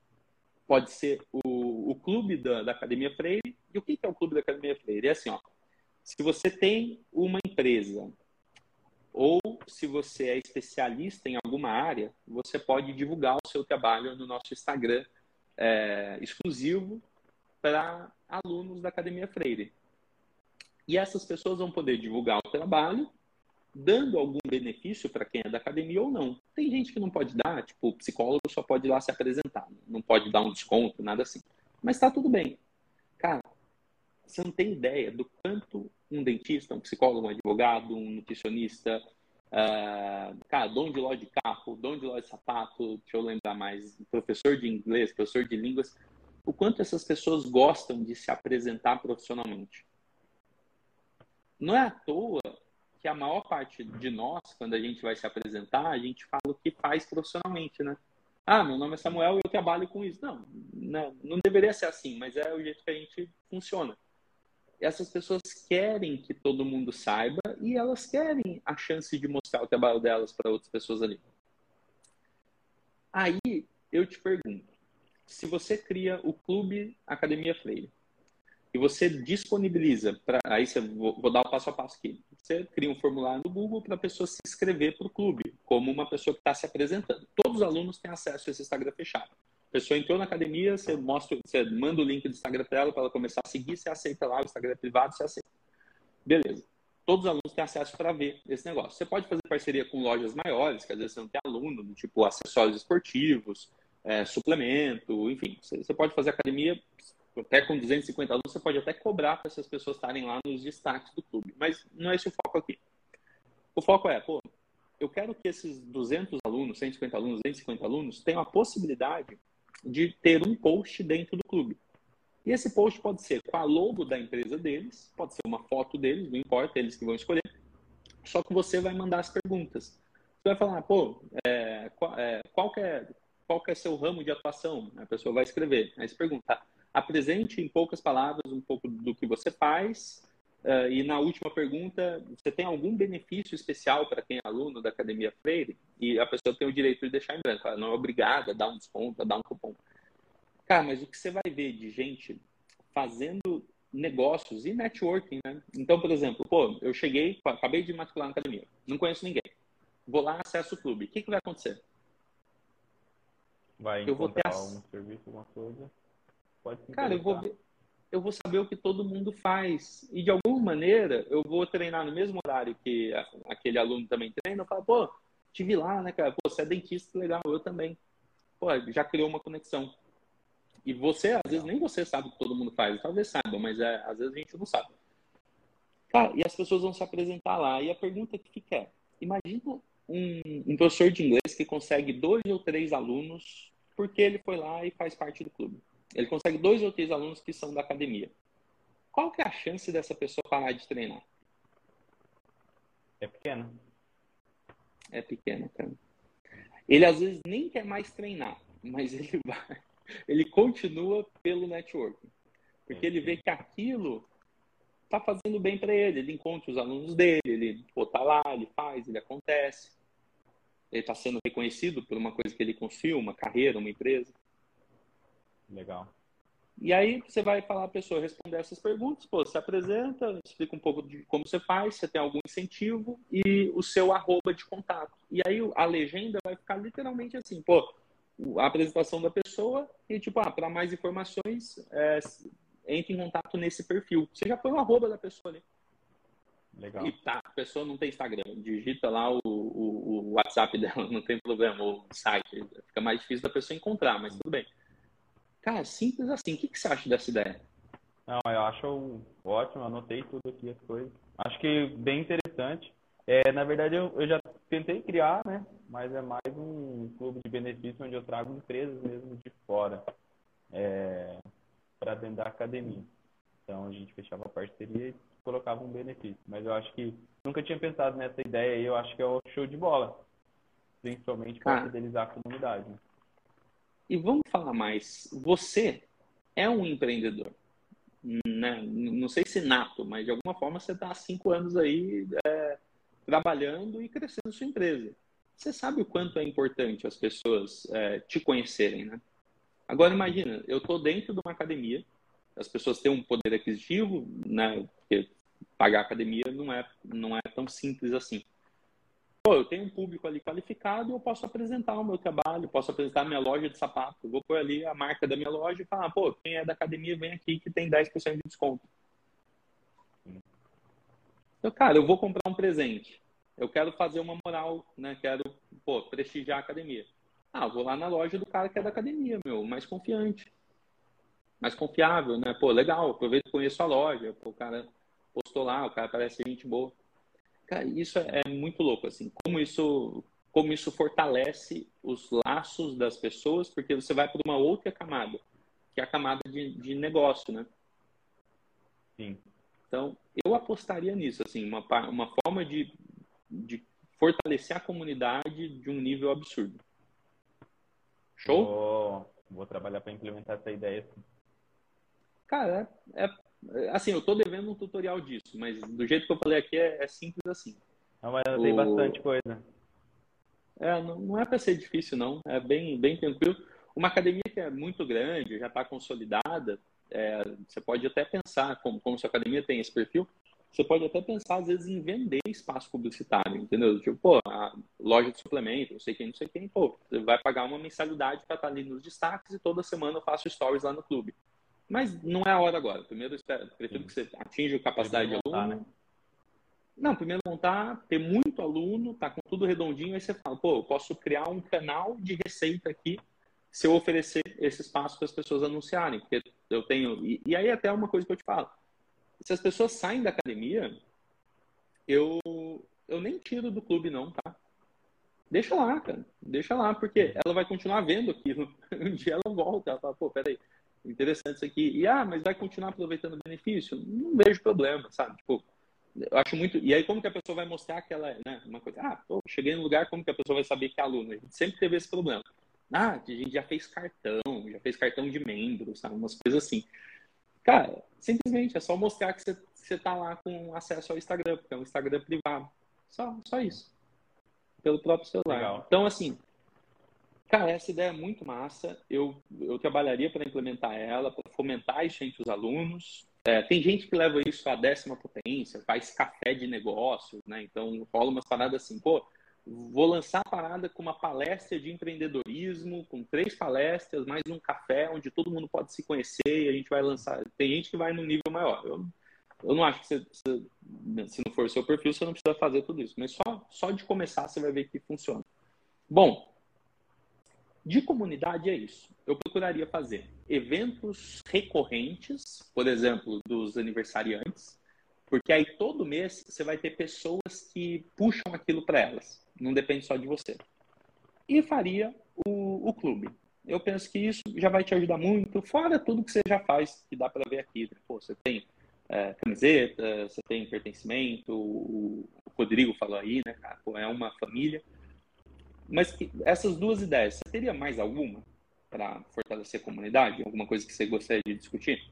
[SPEAKER 1] pode ser o, o clube da, da, Academia Freire. E o que é o clube da Academia Freire? É assim, ó, se você tem uma empresa ou se você é especialista em alguma área, você pode divulgar o seu trabalho no nosso Instagram é, exclusivo para alunos da Academia Freire. E essas pessoas vão poder divulgar o trabalho, dando algum benefício para quem é da academia ou não. Tem gente que não pode dar, tipo, o psicólogo só pode ir lá se apresentar, não pode dar um desconto, nada assim. Mas está tudo bem. Cara, você não tem ideia do quanto um dentista, um psicólogo, um advogado, um nutricionista, uh, cara, dono de loja de carro, dono de loja de sapato, deixa eu lembrar mais, professor de inglês, professor de línguas, o quanto essas pessoas gostam de se apresentar profissionalmente. Não é à toa que a maior parte de nós, quando a gente vai se apresentar, a gente fala o que faz profissionalmente, né? Ah, meu nome é Samuel e eu trabalho com isso. Não, não, não deveria ser assim, mas é o jeito que a gente funciona. Essas pessoas querem que todo mundo saiba e elas querem a chance de mostrar o trabalho delas para outras pessoas ali. Aí eu te pergunto, se você cria o Clube Academia Freire e você disponibiliza, para aí você, vou, vou, dar o passo a passo aqui, você cria um formulário no Google para a pessoa se inscrever para o clube, como uma pessoa que está se apresentando. Todos os alunos têm acesso a esse Instagram fechado. Pessoa entrou na academia, você, mostra, você manda o link do Instagram para ela, para ela começar a seguir, você aceita lá, o Instagram é privado, você aceita. Beleza. Todos os alunos têm acesso para ver esse negócio. Você pode fazer parceria com lojas maiores, que às vezes você não tem aluno, tipo acessórios esportivos, é, suplemento, enfim. Você pode fazer academia até com 250 alunos, você pode até cobrar para essas pessoas estarem lá nos destaques do clube. Mas não é esse o foco aqui. O foco é, pô, eu quero que esses 200 alunos, 150 alunos, 250 alunos tenham a possibilidade de ter um post dentro do clube. E esse post pode ser com a logo da empresa deles, pode ser uma foto deles, não importa, eles que vão escolher. Só que você vai mandar as perguntas. Você vai falar, pô, é, qual, é, qual, que é, qual que é seu ramo de atuação? A pessoa vai escrever. Aí você pergunta, apresente em poucas palavras um pouco do que você faz. Uh, e na última pergunta, você tem algum benefício especial para quem é aluno da Academia Freire? E a pessoa tem o direito de deixar em branco. Ela não é obrigada a dar um desconto, a dar um cupom. Cara, mas o que você vai ver de gente fazendo negócios e networking, né? Então, por exemplo, pô, eu cheguei, acabei de matricular na academia, não conheço ninguém. Vou lá, acesso o clube. O que, que vai acontecer?
[SPEAKER 2] Vai eu vou ter um serviço, alguma coisa.
[SPEAKER 1] Pode Cara, eu vou, ver, eu vou saber o que todo mundo faz. E de alguma maneira, eu vou treinar no mesmo horário que aquele aluno também treina. Eu falo, pô, te vi lá, né, cara? Pô, você é dentista, legal, eu também. Pô, já criou uma conexão. E você, às vezes, nem você sabe o que todo mundo faz. Talvez saiba, mas é, às vezes a gente não sabe. Cara, e as pessoas vão se apresentar lá. E a pergunta que fica é: imagina um, um professor de inglês que consegue dois ou três alunos porque ele foi lá e faz parte do clube. Ele consegue dois ou três alunos que são da academia. Qual que é a chance dessa pessoa parar de treinar?
[SPEAKER 2] É pequena.
[SPEAKER 1] É pequena, cara. Ele às vezes nem quer mais treinar, mas ele vai, ele continua pelo networking. Porque ele vê que aquilo tá fazendo bem para ele. Ele encontra os alunos dele, ele pô, tá lá, ele faz, ele acontece. Ele está sendo reconhecido por uma coisa que ele construiu, uma carreira, uma empresa.
[SPEAKER 2] Legal.
[SPEAKER 1] E aí você vai falar a pessoa responder essas perguntas, pô, se apresenta, explica um pouco de como você faz, você tem algum incentivo e o seu arroba de contato. E aí a legenda vai ficar literalmente assim, pô, a apresentação da pessoa e tipo, ah, para mais informações, é, entre em contato nesse perfil. Você já põe o arroba da pessoa ali.
[SPEAKER 2] Legal.
[SPEAKER 1] E tá, a pessoa não tem Instagram, digita lá o, o, o WhatsApp dela, não tem problema, o site. Fica mais difícil da pessoa encontrar, mas tudo bem. Cara, simples assim. O que, que você acha dessa ideia?
[SPEAKER 2] Não, eu acho ótimo, anotei tudo aqui as coisas. Acho que bem interessante. É, na verdade, eu, eu já tentei criar, né? Mas é mais um clube de benefício onde eu trago empresas mesmo de fora é, para dentro da academia. Então a gente fechava a parceria e colocava um benefício. Mas eu acho que nunca tinha pensado nessa ideia e eu acho que é o show de bola. Principalmente para ah. fidelizar a comunidade.
[SPEAKER 1] E vamos falar mais. Você é um empreendedor. Né? Não sei se nato, mas de alguma forma você está há cinco anos aí é, trabalhando e crescendo sua empresa. Você sabe o quanto é importante as pessoas é, te conhecerem, né? Agora imagina, eu estou dentro de uma academia, as pessoas têm um poder aquisitivo, né? Porque pagar academia não é, não é tão simples assim. Pô, eu tenho um público ali qualificado eu posso apresentar o meu trabalho, posso apresentar a minha loja de sapato. Vou pôr ali a marca da minha loja e falar, pô, quem é da academia vem aqui que tem 10% de desconto. Então, cara, eu vou comprar um presente. Eu quero fazer uma moral, né? Quero, pô, prestigiar a academia. Ah, vou lá na loja do cara que é da academia, meu, mais confiante. Mais confiável, né? Pô, legal, aproveito e conheço a loja. Pô, o cara postou lá, o cara parece gente boa. Cara, isso é, é muito louco, assim. Como isso, como isso fortalece os laços das pessoas, porque você vai para uma outra camada, que é a camada de, de negócio, né?
[SPEAKER 2] Sim.
[SPEAKER 1] Então, eu apostaria nisso, assim, uma, uma forma de, de fortalecer a comunidade de um nível absurdo. Show?
[SPEAKER 2] Vou, vou trabalhar para implementar essa ideia.
[SPEAKER 1] Cara, é, é, assim, eu tô devendo um tutorial disso, mas do jeito que eu falei aqui é, é simples assim.
[SPEAKER 2] Não, mas o... tem bastante coisa.
[SPEAKER 1] É, não, não é para ser difícil, não. É bem, bem tranquilo. Uma academia que é muito grande, já está consolidada, é, você pode até pensar, como, como sua academia tem esse perfil, você pode até pensar, às vezes, em vender espaço publicitário, entendeu? Tipo, pô, a loja de suplemento, não sei quem, não sei quem, pô, você vai pagar uma mensalidade para estar ali nos destaques e toda semana eu faço stories lá no clube. Mas não é a hora agora. Primeiro, eu prefiro que você atinja a capacidade de aluno. Montar, né? Não, primeiro montar, ter muito aluno, tá com tudo redondinho, aí você fala, pô, eu posso criar um canal de receita aqui se eu oferecer esse espaço para as pessoas anunciarem, porque eu tenho. E, e aí até uma coisa que eu te falo se as pessoas saem da academia, eu, eu nem tiro do clube, não, tá? Deixa lá, cara. Deixa lá, porque ela vai continuar vendo aquilo. Um dia ela volta, ela fala, pô, peraí, interessante isso aqui. E, ah, mas vai continuar aproveitando o benefício? Não vejo problema, sabe? Tipo, eu acho muito. E aí, como que a pessoa vai mostrar que ela é, né? Uma coisa, ah, pô, cheguei no lugar, como que a pessoa vai saber que é aluno? A gente sempre teve esse problema. Ah, a gente já fez cartão, já fez cartão de membro, sabe? Umas coisas assim. Cara, simplesmente é só mostrar que você está lá com acesso ao Instagram, porque é um Instagram privado. Só, só isso. Pelo próprio celular. Legal. Então, assim, cara, essa ideia é muito massa. Eu, eu trabalharia para implementar ela, para fomentar isso entre os alunos. É, tem gente que leva isso à décima potência, faz café de negócios, né? Então rola umas paradas assim, pô, Vou lançar a parada com uma palestra de empreendedorismo, com três palestras, mais um café, onde todo mundo pode se conhecer e a gente vai lançar. Tem gente que vai num nível maior. Eu, eu não acho que você, você, se não for o seu perfil, você não precisa fazer tudo isso. Mas só, só de começar você vai ver que funciona. Bom, de comunidade é isso. Eu procuraria fazer eventos recorrentes, por exemplo, dos aniversariantes, porque aí todo mês você vai ter pessoas que puxam aquilo para elas não depende só de você. E faria o, o clube. Eu penso que isso já vai te ajudar muito, fora tudo que você já faz, que dá para ver aqui. Pô, você tem é, camiseta, você tem pertencimento, o, o Rodrigo falou aí, né, cara? Pô, é uma família. Mas que, essas duas ideias, você teria mais alguma para fortalecer a comunidade? Alguma coisa que você gostaria de discutir?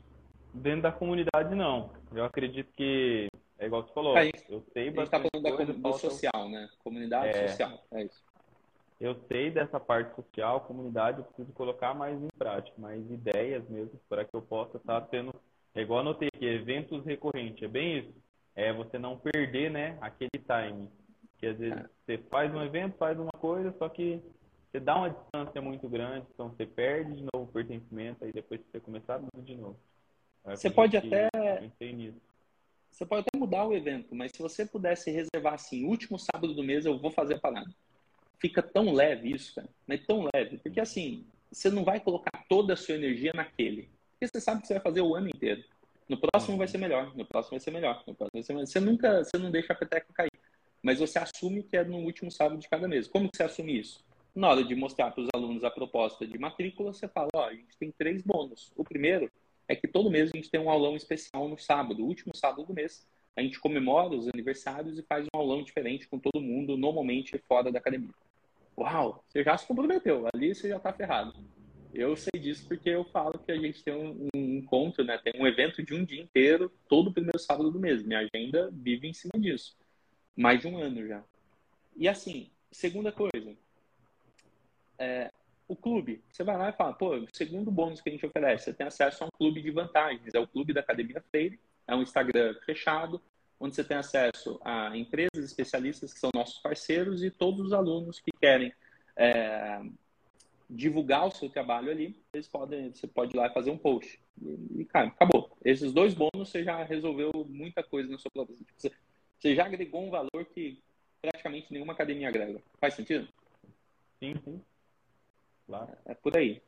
[SPEAKER 2] Dentro da comunidade, não. Eu acredito que é igual você falou. É eu sei
[SPEAKER 1] bastante. A gente está falando da, do social, né? Comunidade é, social. É isso.
[SPEAKER 2] Eu sei dessa parte social, comunidade, eu preciso colocar mais em prática, mais ideias mesmo, para que eu possa estar tá tendo. É igual anotei aqui, eventos recorrentes. É bem isso. É você não perder, né, aquele time. Que às vezes é. você faz um evento, faz uma coisa, só que você dá uma distância muito grande, então você perde de novo o pertencimento, aí depois você começar tudo de novo.
[SPEAKER 1] Você pode até. Você pode até mudar o evento, mas se você pudesse reservar assim, último sábado do mês eu vou fazer a parada. Fica tão leve isso, cara. Mas tão leve. Porque assim, você não vai colocar toda a sua energia naquele. Porque você sabe que você vai fazer o ano inteiro. No próximo vai ser melhor, no próximo vai ser melhor, no próximo vai ser melhor. Você nunca, você não deixa a peteca cair. Mas você assume que é no último sábado de cada mês. Como você assume isso? Na hora de mostrar para os alunos a proposta de matrícula, você fala, ó, a gente tem três bônus. O primeiro é que todo mês a gente tem um aulão especial no sábado, o último sábado do mês. A gente comemora os aniversários e faz um aulão diferente com todo mundo, normalmente fora da academia. Uau, você já se comprometeu, ali você já está ferrado. Eu sei disso porque eu falo que a gente tem um, um encontro, né? Tem um evento de um dia inteiro, todo primeiro sábado do mês. Minha agenda vive em cima disso. Mais de um ano já. E assim, segunda coisa. É, o clube, você vai lá e fala, pô, o segundo bônus que a gente oferece, você tem acesso a um clube de vantagens, é o clube da Academia Freire, é um Instagram fechado, onde você tem acesso a empresas especialistas que são nossos parceiros e todos os alunos que querem é, divulgar o seu trabalho ali, eles podem, você pode ir lá e fazer um post. E, cara, acabou. Esses dois bônus você já resolveu muita coisa na sua plataforma. Tipo, você já agregou um valor que praticamente nenhuma academia agrega. Faz sentido?
[SPEAKER 2] Sim, sim. Claro.
[SPEAKER 1] É, é por aí.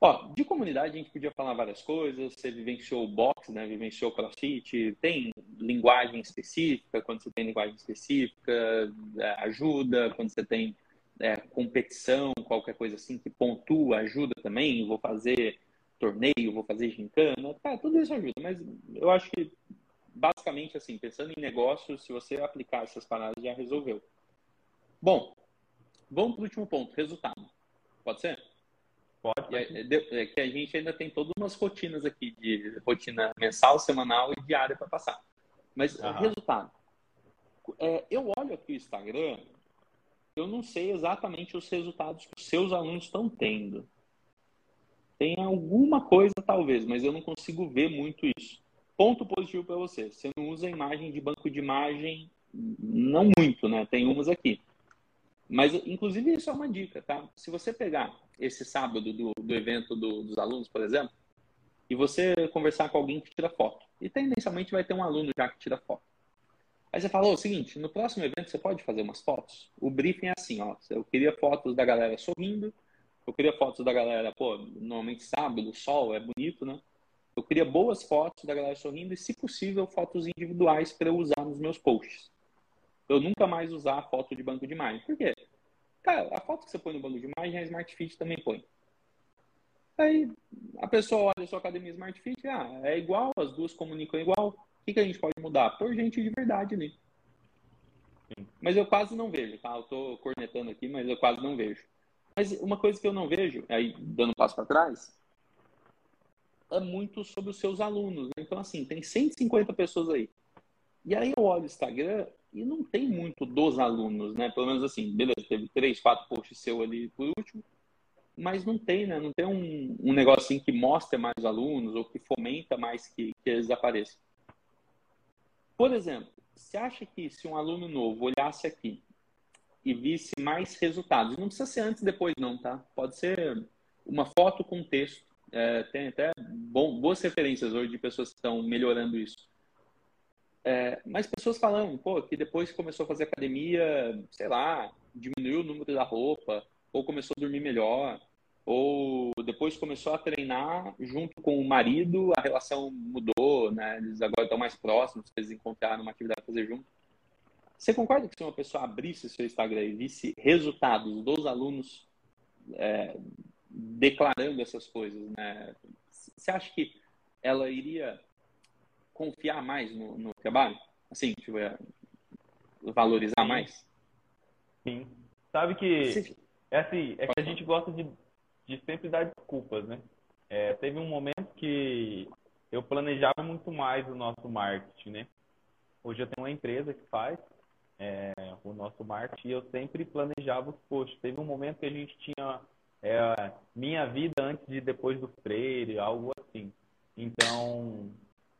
[SPEAKER 1] Ó, de comunidade a gente podia falar várias coisas. Você vivenciou o box, né? Vivenciou o CrossFit. Tem linguagem específica. Quando você tem linguagem específica, é, ajuda. Quando você tem é, competição, qualquer coisa assim que pontua, ajuda também. Vou fazer torneio, vou fazer gincana. Tá, tudo isso ajuda. Mas eu acho que basicamente assim, pensando em negócios, se você aplicar essas paradas já resolveu. Bom, vamos para o último ponto, resultado. Pode ser?
[SPEAKER 2] Pode.
[SPEAKER 1] É, que a gente ainda tem todas umas rotinas aqui, de rotina mensal, semanal e diária para passar. Mas uhum. resultado. É, eu olho aqui o Instagram, eu não sei exatamente os resultados que os seus alunos estão tendo. Tem alguma coisa, talvez, mas eu não consigo ver muito isso. Ponto positivo para você. Você não usa imagem de banco de imagem, não muito, né? Tem umas aqui. Mas, inclusive, isso é uma dica, tá? Se você pegar esse sábado do, do evento do, dos alunos, por exemplo, e você conversar com alguém que tira foto, e tendencialmente vai ter um aluno já que tira foto. Aí você falou o seguinte, no próximo evento você pode fazer umas fotos? O briefing é assim, ó, eu queria fotos da galera sorrindo, eu queria fotos da galera, pô, normalmente sábado, sol, é bonito, né? Eu queria boas fotos da galera sorrindo e, se possível, fotos individuais para eu usar nos meus posts. Eu nunca mais usar a foto de banco de imagem. Por quê? Cara, a foto que você põe no banco de imagem, a Smart Fit também põe. Aí a pessoa olha a sua academia Smart Fit, ah, é igual, as duas comunicam igual. O que, que a gente pode mudar? Por gente de verdade ali. Mas eu quase não vejo, tá? Eu tô cornetando aqui, mas eu quase não vejo. Mas uma coisa que eu não vejo, aí dando um passo para trás, é muito sobre os seus alunos. Então, assim, tem 150 pessoas aí. E aí eu olho o Instagram e não tem muito dos alunos, né? Pelo menos assim, beleza, teve três, quatro posts seu ali por último, mas não tem, né? Não tem um, um negócio assim que mostra mais os alunos ou que fomenta mais que, que eles apareçam. Por exemplo, você acha que se um aluno novo olhasse aqui e visse mais resultados, não precisa ser antes e depois não, tá? Pode ser uma foto com texto. É, tem até bom, boas referências hoje de pessoas que estão melhorando isso é, mas pessoas falando, pô, que depois que começou a fazer academia, sei lá, diminuiu o número da roupa, ou começou a dormir melhor, ou depois começou a treinar junto com o marido, a relação mudou, né? Eles agora estão mais próximos, eles encontraram uma atividade para fazer junto. Você concorda que se uma pessoa abrisse seu Instagram e visse resultados dos alunos é, declarando essas coisas, né? Você acha que ela iria confiar mais no, no trabalho? Assim, tipo, é, valorizar Sim. mais?
[SPEAKER 2] Sim. Sabe que é assim, é que a gente gosta de, de sempre dar desculpas, né? É, teve um momento que eu planejava muito mais o nosso marketing, né? Hoje eu tenho uma empresa que faz é, o nosso marketing e eu sempre planejava os posts. Teve um momento que a gente tinha é, minha vida antes e depois do freire, algo assim. Então,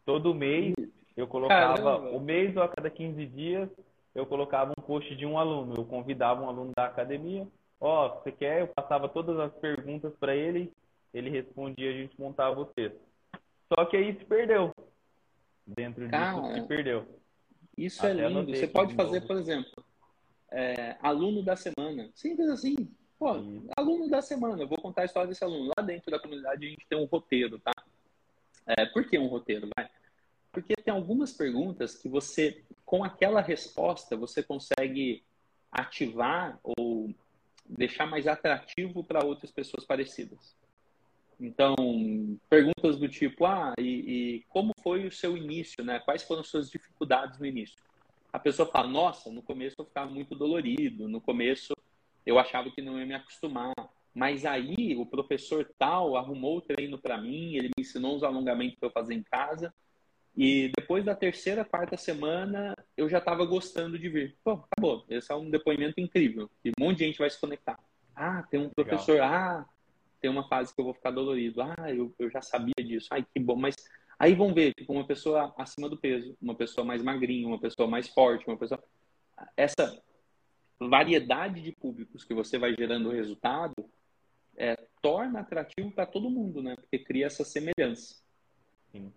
[SPEAKER 2] Todo mês eu colocava, Caramba. o mês ou a cada 15 dias, eu colocava um post de um aluno. Eu convidava um aluno da academia. Ó, oh, você quer? Eu passava todas as perguntas para ele, ele respondia, a gente montava o texto. Só que aí se perdeu. Dentro Cara, disso se perdeu.
[SPEAKER 1] Isso é Até é lindo. Você pode fazer, novo. por exemplo, é, aluno da semana. Simples assim. Pô, aluno da semana. Eu vou contar a história desse aluno. Lá dentro da comunidade a gente tem um roteiro, tá? É, por que um roteiro? Vai? Porque tem algumas perguntas que você, com aquela resposta, você consegue ativar ou deixar mais atrativo para outras pessoas parecidas. Então, perguntas do tipo, ah, e, e, como foi o seu início, né? Quais foram as suas dificuldades no início? A pessoa fala, nossa, no começo eu ficava muito dolorido, no começo eu achava que não ia me acostumar. Mas aí o professor tal arrumou o treino para mim, ele me ensinou os alongamentos para eu fazer em casa. E depois da terceira, quarta semana, eu já estava gostando de vir. Pô, acabou. Esse é um depoimento incrível. E um monte de gente vai se conectar. Ah, tem um professor. Legal. Ah, tem uma fase que eu vou ficar dolorido. Ah, eu, eu já sabia disso. Ai, que bom. Mas Aí vão ver, tipo, uma pessoa acima do peso, uma pessoa mais magrinha, uma pessoa mais forte, uma pessoa. Essa variedade de públicos que você vai gerando o resultado é, torna atrativo para todo mundo, né? Porque cria essa semelhança. Sim.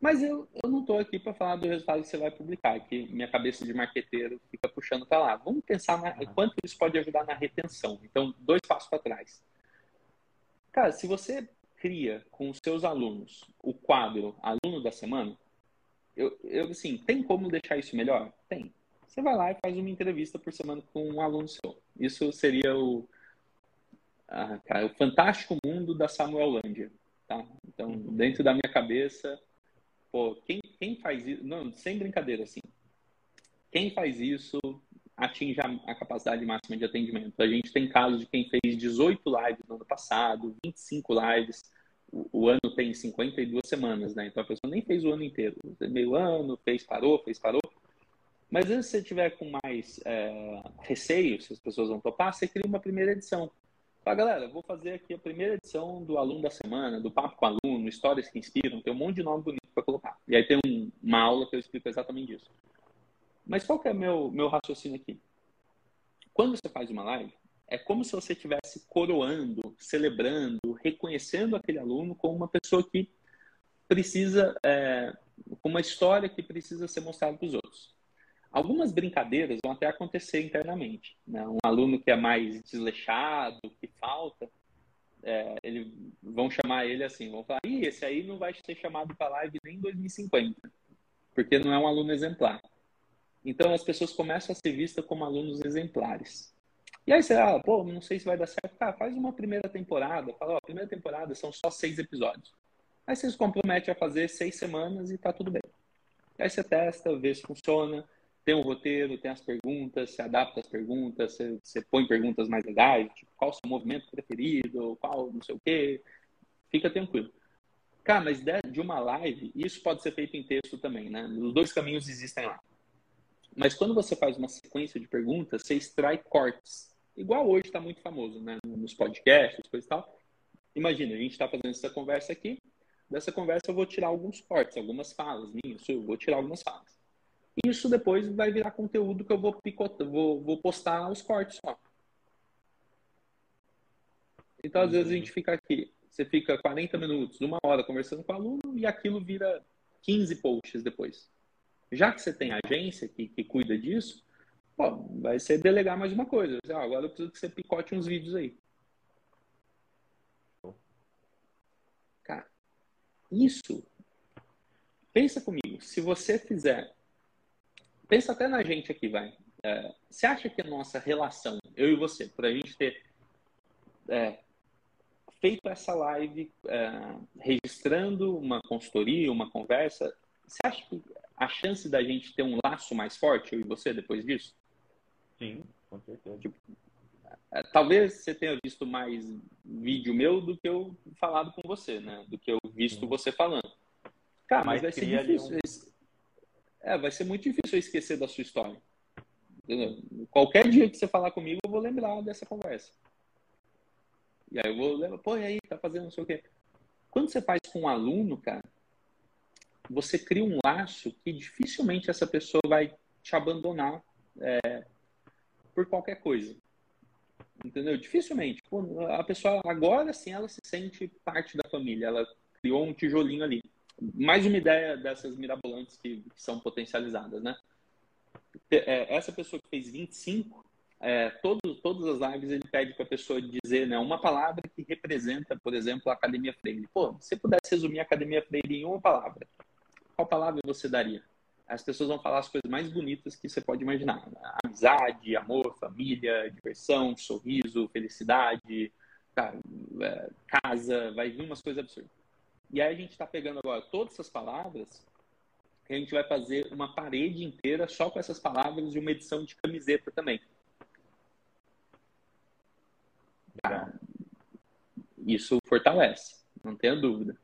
[SPEAKER 1] Mas eu, eu não estou aqui para falar do resultado que você vai publicar, que minha cabeça de marqueteiro fica puxando para lá. Vamos pensar na, quanto isso pode ajudar na retenção. Então, dois passos para trás. Cara, se você cria com os seus alunos o quadro aluno da semana, eu, eu assim, tem como deixar isso melhor? Tem. Você vai lá e faz uma entrevista por semana com um aluno seu. Isso seria o, a, cara, o fantástico mundo da Samuel Landia. Tá? Então, dentro da minha cabeça, Pô, quem, quem faz isso, não, sem brincadeira, assim, quem faz isso atinge a, a, capacidade máxima de atendimento. A gente tem casos de quem fez 18 lives no ano passado, 25 lives, o ano tem 52 semanas, né? Então a pessoa nem fez o ano inteiro, meio ano, fez, parou, fez, parou. Mas se você tiver com mais é, receio, se as pessoas vão topar, você cria uma primeira edição. Fala, galera, vou fazer aqui a primeira edição do Aluno da Semana, do Papo com Aluno, Histórias que Inspiram, tem um monte de nome bonito para colocar. E aí tem um, uma aula que eu explico exatamente isso. Mas qual que é meu meu raciocínio aqui? Quando você faz uma live, é como se você estivesse coroando, celebrando, reconhecendo aquele aluno como uma pessoa que precisa, é, com uma história que precisa ser mostrada para os outros. Algumas brincadeiras vão até acontecer internamente. Né? Um aluno que é mais desleixado, que falta, é, eles vão chamar ele assim, vão falar, Ih, esse aí não vai ser chamado para live nem em 2050, porque não é um aluno exemplar. Então as pessoas começam a ser vistas como alunos exemplares. E aí você fala, pô, não sei se vai dar certo. Tá, faz uma primeira temporada. Fala, ó, a primeira temporada são só seis episódios. Aí você se compromete a fazer seis semanas e tá tudo bem. Aí você testa, vê se funciona tem um roteiro, tem as perguntas, se adapta às perguntas, você, você põe perguntas mais legais, tipo, qual o seu movimento preferido, qual não sei o quê. Fica tranquilo. Cara, mas de uma live, isso pode ser feito em texto também, né? Os dois caminhos existem lá. Mas quando você faz uma sequência de perguntas, você extrai cortes. Igual hoje está muito famoso, né? Nos podcasts, coisa e tal. Imagina, a gente está fazendo essa conversa aqui. Dessa conversa eu vou tirar alguns cortes, algumas falas minhas. Eu vou tirar algumas falas. Isso depois vai virar conteúdo que eu vou, picotar, vou, vou postar os cortes só. Então, às vezes, a gente fica aqui, você fica 40 minutos, uma hora conversando com o aluno e aquilo vira 15 posts depois. Já que você tem agência que, que cuida disso, pô, vai ser delegar mais uma coisa. Ah, agora eu preciso que você picote uns vídeos aí. Cara, isso, pensa comigo, se você fizer pensa até na gente aqui, vai. É, você acha que a nossa relação, eu e você, por a gente ter é, feito essa live, é, registrando uma consultoria, uma conversa, você acha que a chance da gente ter um laço mais forte, eu e você, depois disso?
[SPEAKER 2] Sim, com certeza.
[SPEAKER 1] Tipo, é, talvez você tenha visto mais vídeo meu do que eu falado com você, né? Do que eu visto Sim. você falando. Cara, mas, mas vai ser difícil. Um é, vai ser muito difícil eu esquecer da sua história. Entendeu? Qualquer dia que você falar comigo, eu vou lembrar dessa conversa. E aí eu vou lembrar, pô, e aí, tá fazendo não sei o quê. Quando você faz com um aluno, cara, você cria um laço que dificilmente essa pessoa vai te abandonar é, por qualquer coisa. Entendeu? Dificilmente. A pessoa, agora sim, ela se sente parte da família. Ela criou um tijolinho ali mais uma ideia dessas mirabolantes que, que são potencializadas, né? É, essa pessoa que fez 25, é, todo, todas as lives ele pede para a pessoa dizer né, uma palavra que representa, por exemplo, a Academia Freire. Pô, se pudesse resumir a Academia Freire em uma palavra, qual palavra você daria? As pessoas vão falar as coisas mais bonitas que você pode imaginar. Amizade, amor, família, diversão, sorriso, felicidade, tá, é, casa, vai vir umas coisas absurdas. E aí a gente está pegando agora todas essas palavras e a gente vai fazer uma parede inteira só com essas palavras e uma edição de camiseta também. Ah, isso fortalece, não tenha dúvida.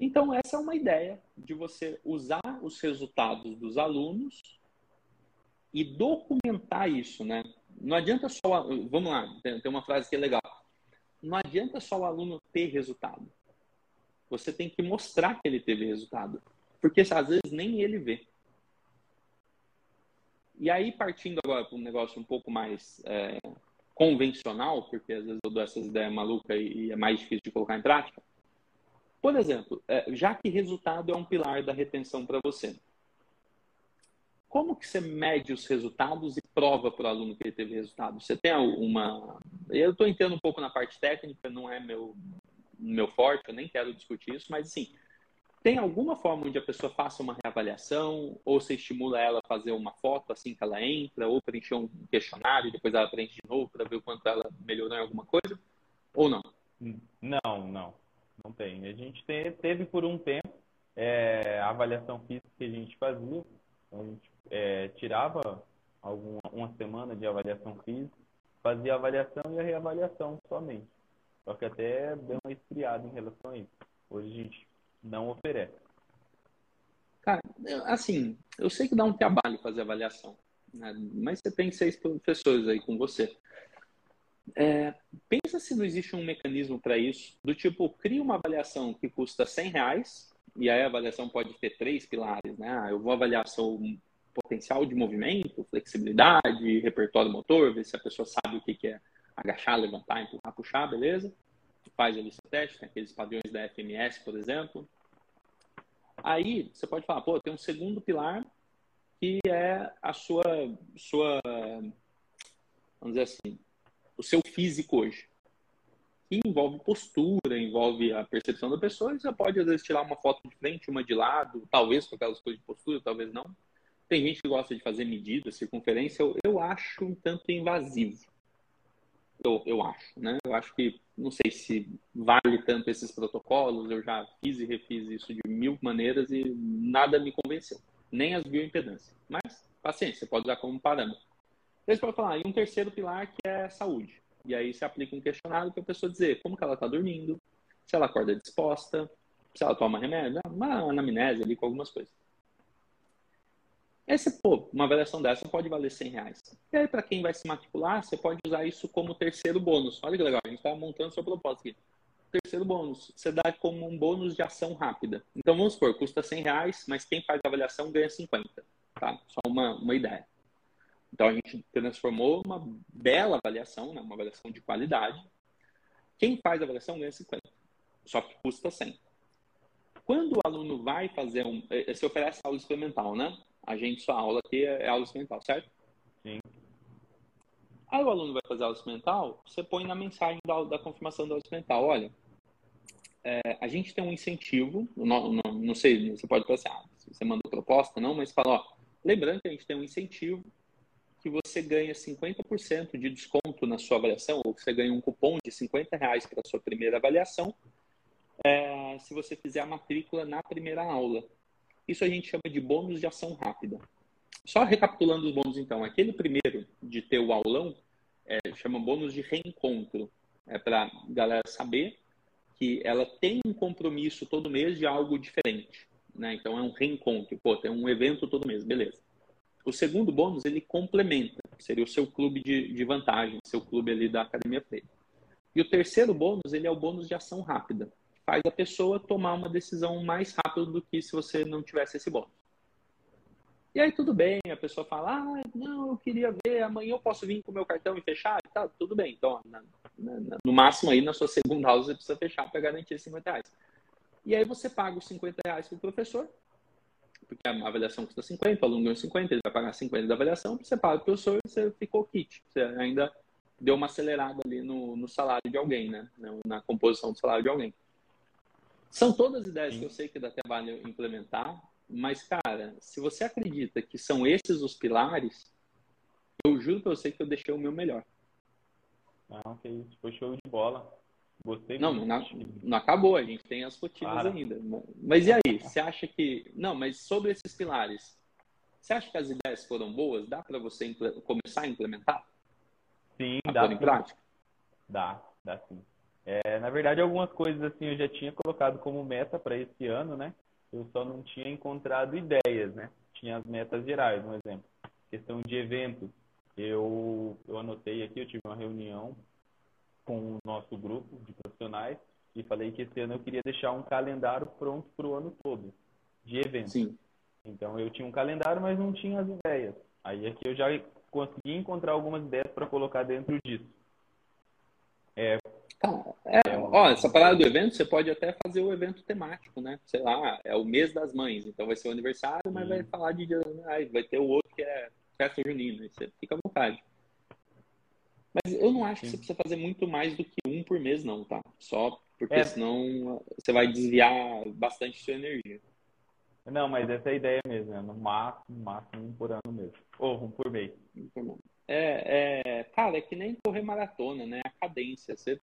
[SPEAKER 1] Então, essa é uma ideia de você usar os resultados dos alunos e documentar isso, né? Não adianta só. Vamos lá, tem uma frase que é legal. Não adianta só o aluno ter resultado você tem que mostrar que ele teve resultado. Porque às vezes nem ele vê. E aí, partindo agora para um negócio um pouco mais é, convencional, porque às vezes eu dou essas ideias malucas e é mais difícil de colocar em prática. Por exemplo, é, já que resultado é um pilar da retenção para você, como que você mede os resultados e prova para o aluno que ele teve resultado? Você tem uma... Eu estou entrando um pouco na parte técnica, não é meu, meu forte, eu nem quero discutir isso, mas assim, tem alguma forma onde a pessoa faça uma reavaliação ou você estimula ela a fazer uma foto assim que ela entra ou preencher um questionário depois ela preenche de novo para ver o quanto ela melhorou em alguma coisa? Ou não?
[SPEAKER 2] Não, não. Não tem. A gente teve por um tempo é, a avaliação física que a gente fazia. A gente é, tirava alguma, uma semana de avaliação física, fazia avaliação e a reavaliação somente. Só que até deu uma esfriada em relação a isso. Hoje a gente não oferece.
[SPEAKER 1] Cara, assim, eu sei que dá um trabalho fazer avaliação, né? mas você tem seis professores aí com você. É, pensa se não existe um mecanismo para isso, do tipo, cria uma avaliação que custa 100 reais, e aí a avaliação pode ter três pilares, né? Ah, eu vou avaliar seu potencial de movimento, flexibilidade, repertório motor, ver se a pessoa sabe o que é agachar, levantar, empurrar, puxar, beleza? Faz ali seu teste, aqueles padrões da FMS, por exemplo. Aí você pode falar, pô, tem um segundo pilar que é a sua, sua vamos dizer assim, o seu físico hoje. Que envolve postura, envolve a percepção da pessoa, você pode, às vezes, tirar uma foto de frente, uma de lado, talvez com aquelas coisas de postura, talvez não. Tem gente que gosta de fazer medidas, circunferência, eu, eu acho um tanto invasivo. Eu, eu acho, né? Eu acho que, não sei se vale tanto esses protocolos, eu já fiz e refiz isso de mil maneiras e nada me convenceu. Nem as bioimpedâncias. Mas, paciência, você pode usar como parâmetro. Então, você pode falar, e um terceiro pilar que é saúde. E aí você aplica um questionário para a pessoa dizer como que ela está dormindo, se ela acorda disposta, se ela toma remédio, uma anamnese ali com algumas coisas. Você, pô, uma avaliação dessa pode valer 100 reais. E aí, para quem vai se matricular, você pode usar isso como terceiro bônus. Olha que legal, a gente está montando seu propósito aqui. Terceiro bônus, você dá como um bônus de ação rápida. Então, vamos supor, custa 100 reais, mas quem faz a avaliação ganha 50. Tá? Só uma, uma ideia. Então, a gente transformou uma bela avaliação, né? uma avaliação de qualidade. Quem faz a avaliação ganha 50, só que custa 100. Quando o aluno vai fazer um. Eh, se oferece aula experimental, né? A gente, sua aula aqui é aula experimental, certo?
[SPEAKER 2] Sim.
[SPEAKER 1] Aí o aluno vai fazer aula experimental, você põe na mensagem da, da confirmação da aula experimental, olha, é, a gente tem um incentivo, não, não, não sei, você pode pensar, ah, se você manda proposta, não, mas fala, ó, lembrando que a gente tem um incentivo que você ganha 50% de desconto na sua avaliação, ou você ganha um cupom de 50 reais para a sua primeira avaliação, é, se você fizer a matrícula na primeira aula. Isso a gente chama de bônus de ação rápida. Só recapitulando os bônus, então. Aquele primeiro de ter o aulão é, chama bônus de reencontro. É para galera saber que ela tem um compromisso todo mês de algo diferente. Né? Então é um reencontro. Pô, tem um evento todo mês, beleza. O segundo bônus, ele complementa. Seria o seu clube de, de vantagem, seu clube ali da Academia Freire. E o terceiro bônus, ele é o bônus de ação rápida faz a pessoa tomar uma decisão mais rápido do que se você não tivesse esse bônus. E aí tudo bem, a pessoa fala, ah, não, eu queria ver, amanhã eu posso vir com o meu cartão e fechar? Tá, tudo bem. Então, na, na, no máximo aí, na sua segunda aula, você precisa fechar para garantir 50 reais. E aí você paga os 50 reais para o professor, porque a avaliação custa 50, o aluno ganhou 50, ele vai pagar 50 da avaliação, você paga o professor e você ficou kit. Você ainda deu uma acelerada ali no, no salário de alguém, né? Na composição do salário de alguém. São todas ideias Sim. que eu sei que dá trabalho implementar, mas, cara, se você acredita que são esses os pilares, eu juro pra você que eu deixei o meu melhor.
[SPEAKER 2] Que isso. Foi show de bola. Gostei
[SPEAKER 1] não, muito. Não, não acabou, a gente tem as rotinas ainda. Mas e aí? Você acha que. Não, mas sobre esses pilares, você acha que as ideias foram boas? Dá para você começar a implementar?
[SPEAKER 2] Sim, a dá. Em prática? Dá, dá sim. É, na verdade, algumas coisas assim eu já tinha colocado como meta para esse ano, né? Eu só não tinha encontrado ideias, né? Tinha as metas gerais, um exemplo. Questão de eventos. Eu, eu anotei aqui, eu tive uma reunião com o nosso grupo de profissionais e falei que esse ano eu queria deixar um calendário pronto para o ano todo de eventos. Sim. Então eu tinha um calendário, mas não tinha as ideias. Aí aqui eu já consegui encontrar algumas ideias para colocar dentro disso.
[SPEAKER 1] É, é, é ó, essa parada do evento, você pode até fazer o evento temático, né? Sei lá, é o mês das mães, então vai ser o aniversário, mas vai falar de vai ter o outro que é festa junina, você fica à vontade. Mas eu não acho Sim. que você precisa fazer muito mais do que um por mês, não, tá? Só porque é. senão você vai desviar bastante sua energia.
[SPEAKER 2] Não, mas essa é a ideia mesmo, né? No máximo, máximo um por ano mesmo. Ou um por mês.
[SPEAKER 1] É, é, cara, é que nem correr maratona, né? A cadência. Você,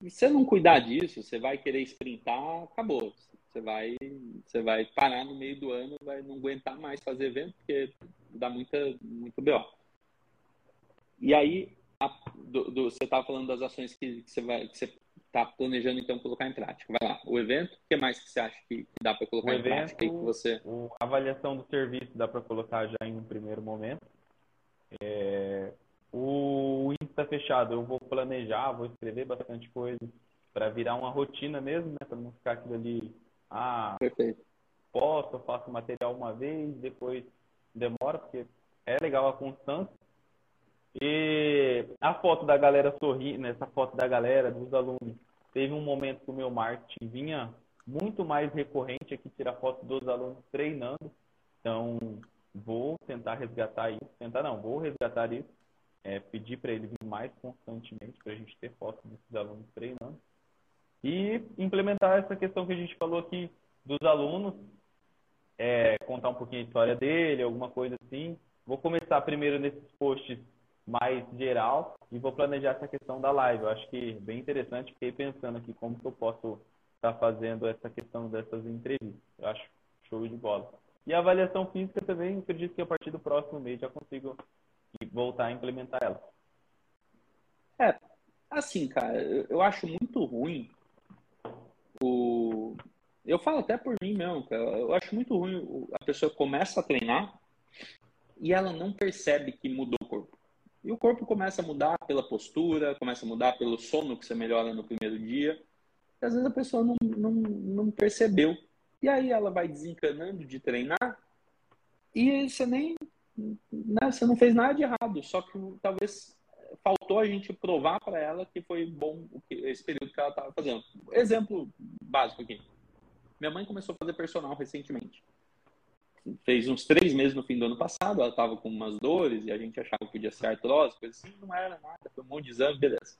[SPEAKER 1] você não cuidar disso, você vai querer sprintar, acabou. Você vai, você vai parar no meio do ano, vai não aguentar mais fazer evento, porque dá muita, muito BO. E aí, a, do, do, você estava falando das ações que, que, você vai, que você está planejando então colocar em prática. Vai lá, o evento, o que mais que você acha que, dá para colocar o em evento, prática? Que você...
[SPEAKER 2] A avaliação do serviço dá para colocar já em um primeiro momento. É, o Insta fechado, eu vou planejar, vou escrever bastante coisa para virar uma rotina mesmo, né? Para não ficar aquilo ali, ah, Perfeito. posto, eu faço material uma vez, depois demora, porque é legal a constância. E a foto da galera sorrindo, essa foto da galera, dos alunos, teve um momento que o meu marketing vinha muito mais recorrente aqui tirar foto dos alunos treinando. Então, vou tentar resgatar isso. Tentar não, vou resgatar isso. É, pedir para ele vir mais constantemente para a gente ter fotos desses alunos treinando. E implementar essa questão que a gente falou aqui dos alunos, é, contar um pouquinho a história dele, alguma coisa assim. Vou começar primeiro nesses posts mais geral e vou planejar essa questão da live. Eu acho que bem interessante, fiquei pensando aqui como que eu posso estar tá fazendo essa questão dessas entrevistas. Eu acho show de bola. E a avaliação física também, acredito que a partir do próximo mês já consigo voltar a implementar ela.
[SPEAKER 1] É, assim, cara, eu acho muito ruim o... Eu falo até por mim mesmo, cara. Eu acho muito ruim a pessoa começa a treinar e ela não percebe que mudou o corpo. E o corpo começa a mudar pela postura, começa a mudar pelo sono que você melhora no primeiro dia. E às vezes a pessoa não, não, não percebeu. E aí ela vai desencanando de treinar e você nem. Né, você não fez nada de errado, só que talvez faltou a gente provar para ela que foi bom esse período que ela estava fazendo. Exemplo básico aqui. Minha mãe começou a fazer personal recentemente fez uns três meses no fim do ano passado, ela estava com umas dores e a gente achava que podia ser artrose, coisa assim, não era nada, foi um monte de exame, beleza.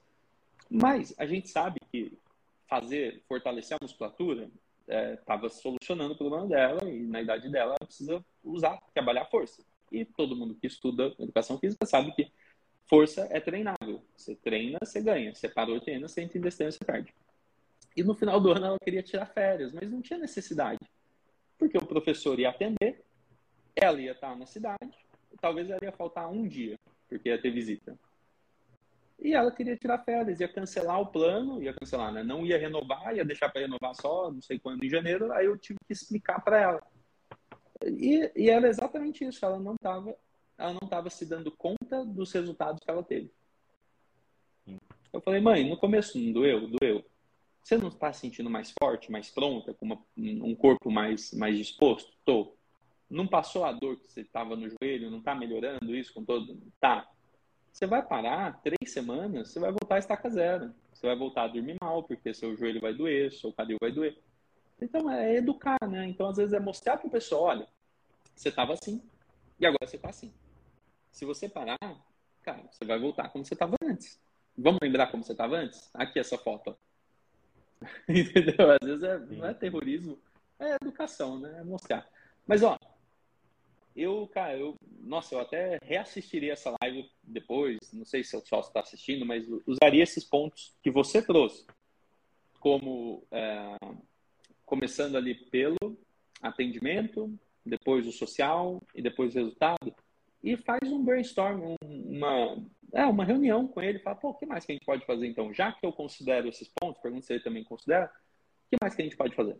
[SPEAKER 1] Mas a gente sabe que fazer, fortalecer a musculatura estava é, solucionando o problema dela e na idade dela ela precisa usar, trabalhar a força. E todo mundo que estuda educação física sabe que força é treinável. Você treina, você ganha. Você parou de treinar, você entra em distância, você perde. E no final do ano ela queria tirar férias, mas não tinha necessidade porque o professor ia atender, ela ia estar na cidade, talvez ela ia faltar um dia, porque ia ter visita. E ela queria tirar férias, ia cancelar o plano, ia cancelar, né? Não ia renovar, ia deixar para renovar só não sei quando em janeiro, aí eu tive que explicar para ela. E, e era exatamente isso, ela não estava ela não estava se dando conta dos resultados que ela teve. Eu falei, mãe, no começo não doeu? Doeu. Você não está se sentindo mais forte, mais pronta, com uma, um corpo mais, mais disposto? Tô. Não passou a dor que você estava no joelho? Não está melhorando isso com todo? Tá. Você vai parar três semanas, você vai voltar a estaca zero. Você vai voltar a dormir mal, porque seu joelho vai doer, seu cadê vai doer. Então é educar, né? Então às vezes é mostrar para o pessoal, olha, você estava assim e agora você está assim. Se você parar, cara, você vai voltar como você estava antes. Vamos lembrar como você estava antes? Aqui essa foto. Entendeu? Às vezes é, não é terrorismo, é educação, né? É mostrar. Mas, ó, eu, cara, eu, nossa, eu até reassistiria essa live depois, não sei se o sócio está assistindo, mas usaria esses pontos que você trouxe, como é, começando ali pelo atendimento, depois o social e depois o resultado, e faz um brainstorm, uma, é, uma reunião com ele, fala, pô, o que mais que a gente pode fazer então? Já que eu considero esses pontos, pergunta se ele também considera, o que mais que a gente pode fazer?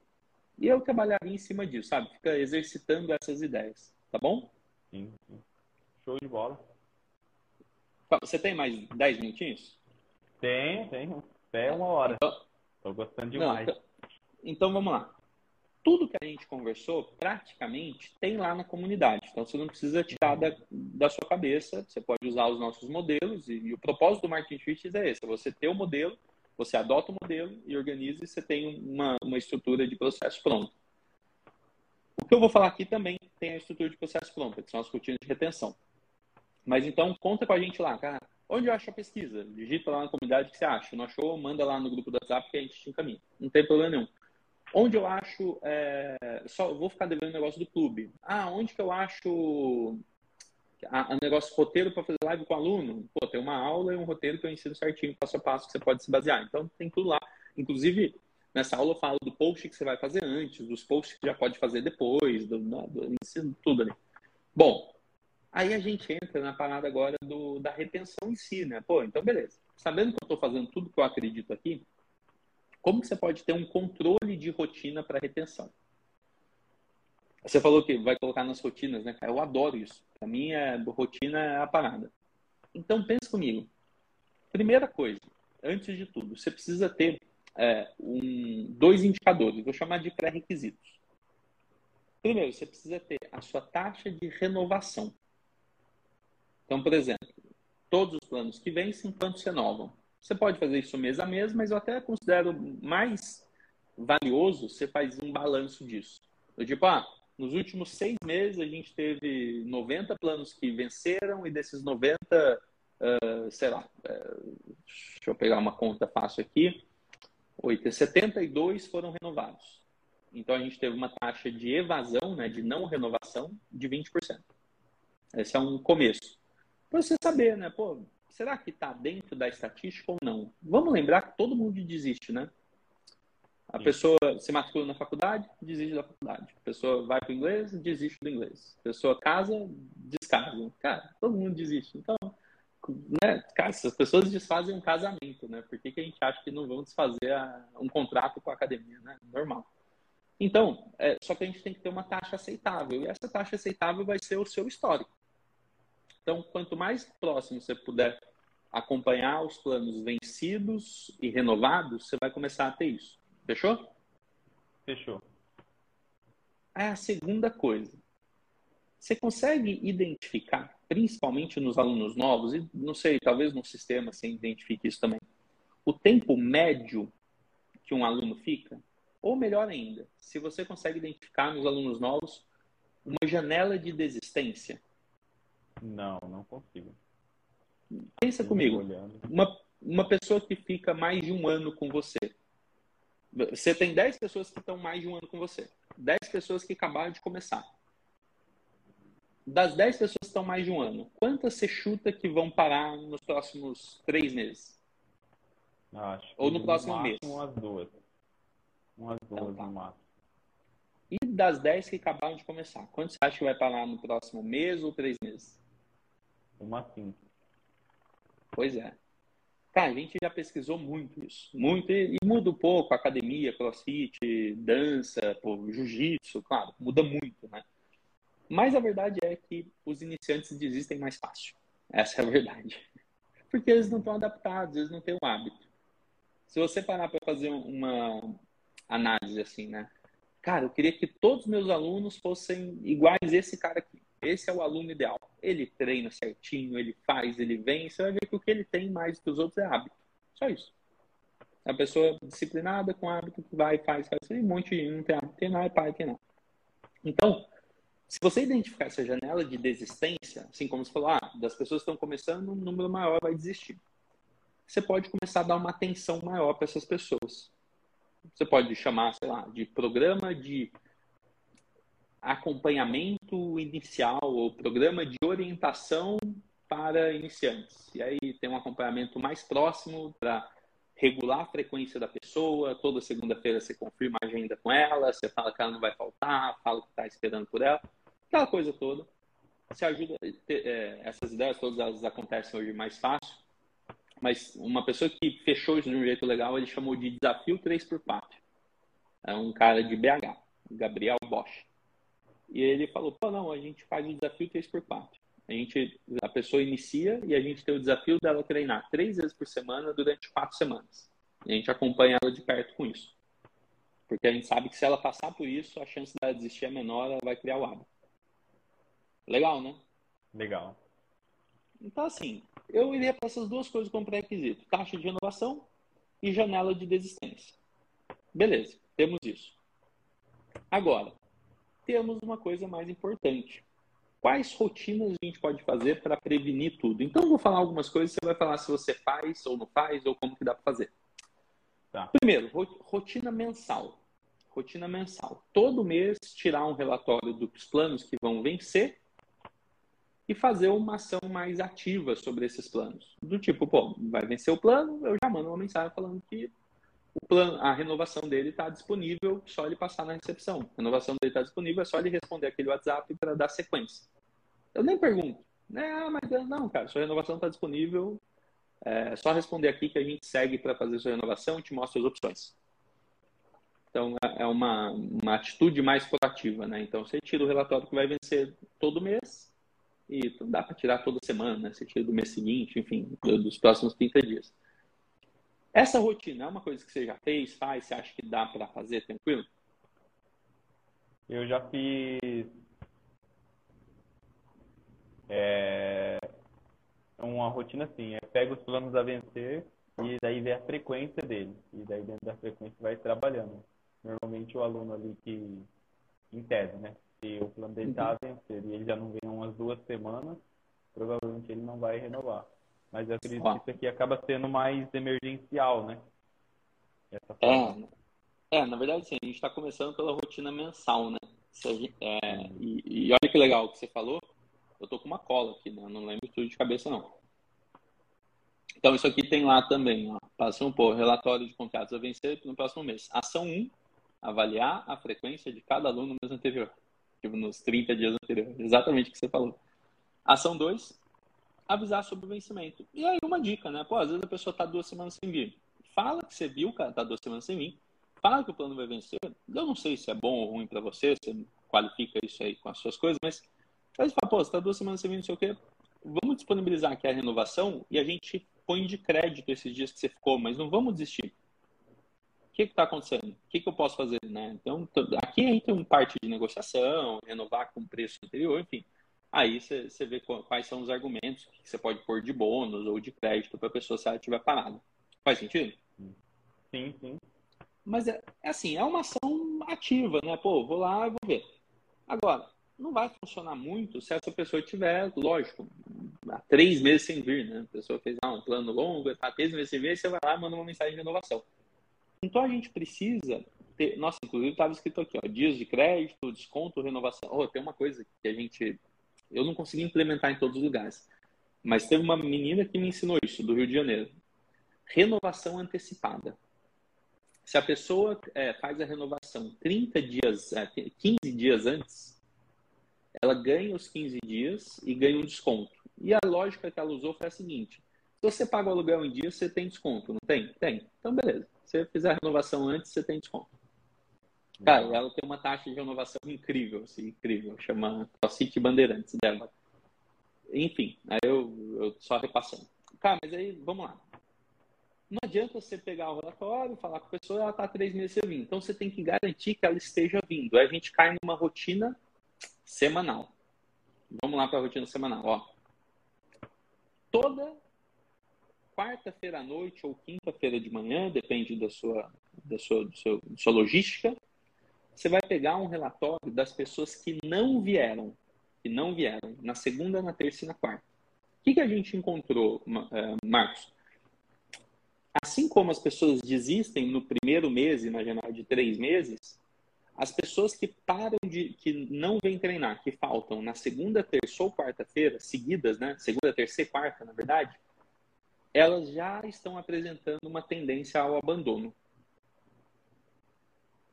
[SPEAKER 1] E eu trabalharia em cima disso, sabe? Fica exercitando essas ideias, tá bom?
[SPEAKER 2] Sim. Show de bola.
[SPEAKER 1] Você tem mais 10 minutinhos?
[SPEAKER 2] Tem, tem. Até uma hora.
[SPEAKER 1] Então,
[SPEAKER 2] Estou gostando demais. Não,
[SPEAKER 1] então, então vamos lá. Tudo que a gente conversou, praticamente, tem lá na comunidade. Então você não precisa tirar da, da sua cabeça. Você pode usar os nossos modelos. E, e o propósito do Marketing Fitness é esse: é você ter o modelo, você adota o modelo e organiza e você tem uma, uma estrutura de processo pronto. O que eu vou falar aqui também tem a estrutura de processo pronta, que são as rotinas de retenção. Mas então, conta com a gente lá, cara. Onde eu acho a pesquisa? Digita lá na comunidade que você acha. Não achou? Manda lá no grupo do WhatsApp que a gente te encaminha. Não tem problema nenhum. Onde eu acho. É... Só vou ficar devendo o negócio do clube. Ah, onde que eu acho a negócio roteiro para fazer live com o aluno? Pô, tem uma aula e um roteiro que eu ensino certinho, passo a passo, que você pode se basear. Então, tem tudo lá. Inclusive, nessa aula eu falo do post que você vai fazer antes, dos posts que já pode fazer depois, do, do, do ensino tudo ali. Bom, Aí a gente entra na parada agora do, da retenção em si, né? Pô, então beleza. Sabendo que eu estou fazendo tudo que eu acredito aqui, como que você pode ter um controle de rotina para retenção? Você falou que vai colocar nas rotinas, né? Eu adoro isso. Para mim, é, rotina é a parada. Então, pense comigo. Primeira coisa, antes de tudo, você precisa ter é, um, dois indicadores. Vou chamar de pré-requisitos. Primeiro, você precisa ter a sua taxa de renovação. Então, por exemplo, todos os planos que vencem, se renovam? Você pode fazer isso mês a mês, mas eu até considero mais valioso você faz um balanço disso. Eu, tipo, ah, nos últimos seis meses a gente teve 90 planos que venceram e desses 90, uh, sei lá, uh, deixa eu pegar uma conta fácil aqui, 8, 72 foram renovados. Então a gente teve uma taxa de evasão, né, de não renovação, de 20%. Esse é um começo para você saber, né? Pô, será que está dentro da estatística ou não? Vamos lembrar que todo mundo desiste, né? A pessoa se matricula na faculdade, desiste da faculdade. A pessoa vai para o inglês, desiste do inglês. A pessoa casa, descasa. Cara, todo mundo desiste. Então, né, cara, se as pessoas desfazem um casamento, né? Por que, que a gente acha que não vão desfazer a, um contrato com a academia, né? Normal. Então, é, só que a gente tem que ter uma taxa aceitável. E essa taxa aceitável vai ser o seu histórico. Então, quanto mais próximo você puder acompanhar os planos vencidos e renovados, você vai começar a ter isso. Fechou?
[SPEAKER 2] Fechou.
[SPEAKER 1] É a segunda coisa. Você consegue identificar, principalmente nos alunos novos, e não sei, talvez no sistema você identifique isso também, o tempo médio que um aluno fica? Ou melhor ainda, se você consegue identificar nos alunos novos uma janela de desistência
[SPEAKER 2] não, não consigo.
[SPEAKER 1] Pensa comigo. Uma, uma pessoa que fica mais de um ano com você. Você tem 10 pessoas que estão mais de um ano com você. 10 pessoas que acabaram de começar. Das 10 pessoas que estão mais de um ano, quantas você chuta que vão parar nos próximos três meses?
[SPEAKER 2] Acho
[SPEAKER 1] Ou no próximo mês?
[SPEAKER 2] Umas duas. Umas então duas então, tá. no máximo.
[SPEAKER 1] E das 10 que acabaram de começar, quantos você acha que vai parar no próximo mês ou três meses?
[SPEAKER 2] Uma cinco.
[SPEAKER 1] Pois é. Cara, a gente já pesquisou muito isso. Muito, e, e muda um pouco. Academia, crossfit, dança, jiu-jitsu, claro, muda muito, né? Mas a verdade é que os iniciantes desistem mais fácil. Essa é a verdade. Porque eles não estão adaptados, eles não têm o hábito. Se você parar para fazer uma análise assim, né? Cara, eu queria que todos os meus alunos fossem iguais a esse cara aqui. Esse é o aluno ideal. Ele treina certinho, ele faz, ele vem. Você vai ver que o que ele tem mais que os outros é hábito. Só isso. É uma pessoa disciplinada com hábito que vai, faz, faz. E um monte de não tem hábito, tem nada, pai, tem nada. Então, se você identificar essa janela de desistência, assim como você falou, ah, das pessoas que estão começando, um número maior vai desistir. Você pode começar a dar uma atenção maior para essas pessoas. Você pode chamar, sei lá, de programa de acompanhamento inicial ou programa de orientação para iniciantes. E aí tem um acompanhamento mais próximo para regular a frequência da pessoa. Toda segunda-feira você confirma a agenda com ela, você fala que ela não vai faltar, fala que está esperando por ela, aquela coisa toda. Você ajuda. É, essas ideias todas elas acontecem hoje mais fácil, mas uma pessoa que fechou isso de um jeito legal, ele chamou de desafio 3x4. É um cara de BH, Gabriel Bosch. E ele falou: pô, não, a gente faz o desafio 3x4. A, gente, a pessoa inicia e a gente tem o desafio dela treinar três vezes por semana durante quatro semanas. E a gente acompanha ela de perto com isso. Porque a gente sabe que se ela passar por isso, a chance dela desistir é menor, ela vai criar o hábito. Legal, né?
[SPEAKER 2] Legal.
[SPEAKER 1] Então, assim, eu iria para essas duas coisas como pré-requisito: taxa de renovação e janela de desistência. Beleza, temos isso. Agora, temos uma coisa mais importante. Quais rotinas a gente pode fazer para prevenir tudo? Então, eu vou falar algumas coisas, você vai falar se você faz ou não faz, ou como que dá para fazer. Tá. Primeiro, rotina mensal. Rotina mensal. Todo mês tirar um relatório dos planos que vão vencer e fazer uma ação mais ativa sobre esses planos. Do tipo, pô, vai vencer o plano, eu já mando uma mensagem falando que o plano, a renovação dele está disponível, só ele passar na recepção. A renovação dele está disponível, é só ele responder aquele WhatsApp para dar sequência. Eu nem pergunto, né? Ah, mas não, cara, sua renovação está disponível, é só responder aqui que a gente segue para fazer sua renovação e te mostra as opções. Então, é, é uma, uma atitude mais proativa, né? Então, você tira o relatório que vai vencer todo mês, e dá para tirar toda semana, né? Você tira do mês seguinte, enfim, dos próximos 30 dias. Essa rotina é uma coisa que você já fez, faz, você acha que dá para fazer tranquilo?
[SPEAKER 2] Eu já fiz é uma rotina assim, é pega os planos a vencer e daí vê a frequência dele. E daí dentro da frequência vai trabalhando. Normalmente o aluno ali que, em tese, né? Se o plano dele está a vencer e ele já não vem umas duas semanas, provavelmente ele não vai renovar. Mas eu acredito que isso aqui acaba sendo mais emergencial, né?
[SPEAKER 1] É, é, na verdade, sim, a gente está começando pela rotina mensal, né? É, e, e, olha que legal o que você falou. Eu tô com uma cola aqui, né? Eu não lembro tudo de cabeça, não. Então, isso aqui tem lá também, ó. Passam por relatório de contratos a vencer no próximo mês. Ação 1, avaliar a frequência de cada aluno no mês anterior tipo, nos 30 dias anteriores. Exatamente o que você falou. Ação 2, avisar sobre o vencimento. E aí uma dica, né? Pô, às vezes a pessoa está duas semanas sem vir. Fala que você viu, cara, tá duas semanas sem vir. Fala que o plano vai vencer. Eu não sei se é bom ou ruim para você, você qualifica isso aí com as suas coisas, mas aí você fala, pô, você tá duas semanas sem vir, não sei o quê. Vamos disponibilizar aqui a renovação e a gente põe de crédito esses dias que você ficou, mas não vamos desistir que está acontecendo? O que, que, eu posso fazer? Né? Então, aqui entra um parte de negociação, renovar com o preço anterior, enfim. Aí você vê quais são os argumentos que você pode pôr de bônus ou de crédito para a pessoa se ela estiver parada. Faz sentido?
[SPEAKER 2] Sim, sim.
[SPEAKER 1] Mas é, é assim, é uma ação ativa, né? Pô, vou lá e vou ver. Agora, não vai funcionar muito se essa pessoa tiver, lógico, há três meses sem vir, né? A pessoa fez ah, um plano longo, está três meses sem vir, você vai lá e manda uma mensagem de renovação. Então a gente precisa ter. Nossa, inclusive estava escrito aqui, ó, dias de crédito, desconto, renovação. Oh, tem uma coisa que a gente. Eu não consegui implementar em todos os lugares. Mas teve uma menina que me ensinou isso, do Rio de Janeiro. Renovação antecipada. Se a pessoa é, faz a renovação 30 dias, é, 15 dias antes, ela ganha os 15 dias e ganha um desconto. E a lógica que ela usou foi a seguinte: se você paga o aluguel em dia, você tem desconto, não tem? Tem. Então, beleza. Se você fizer a renovação antes, você tem desconto. Cara, ela tem uma taxa de renovação incrível, assim, incrível. Chama City Bandeirantes dela. Enfim, aí eu, eu só repassando. Cara, mas aí, vamos lá. Não adianta você pegar o relatório, falar com a pessoa, ela está três meses sem vir. Então você tem que garantir que ela esteja vindo. Aí a gente cai numa rotina semanal. Vamos lá para a rotina semanal. Ó. Toda quarta-feira à noite ou quinta-feira de manhã, depende da sua, da sua, do seu, da sua logística, você vai pegar um relatório das pessoas que não vieram, que não vieram na segunda, na terça e na quarta. O que, que a gente encontrou, eh, Marcos? Assim como as pessoas desistem no primeiro mês, imaginar de três meses, as pessoas que param de, que não vêm treinar, que faltam na segunda, terça ou quarta-feira, seguidas, né? Segunda, terça e quarta, na verdade, elas já estão apresentando uma tendência ao abandono.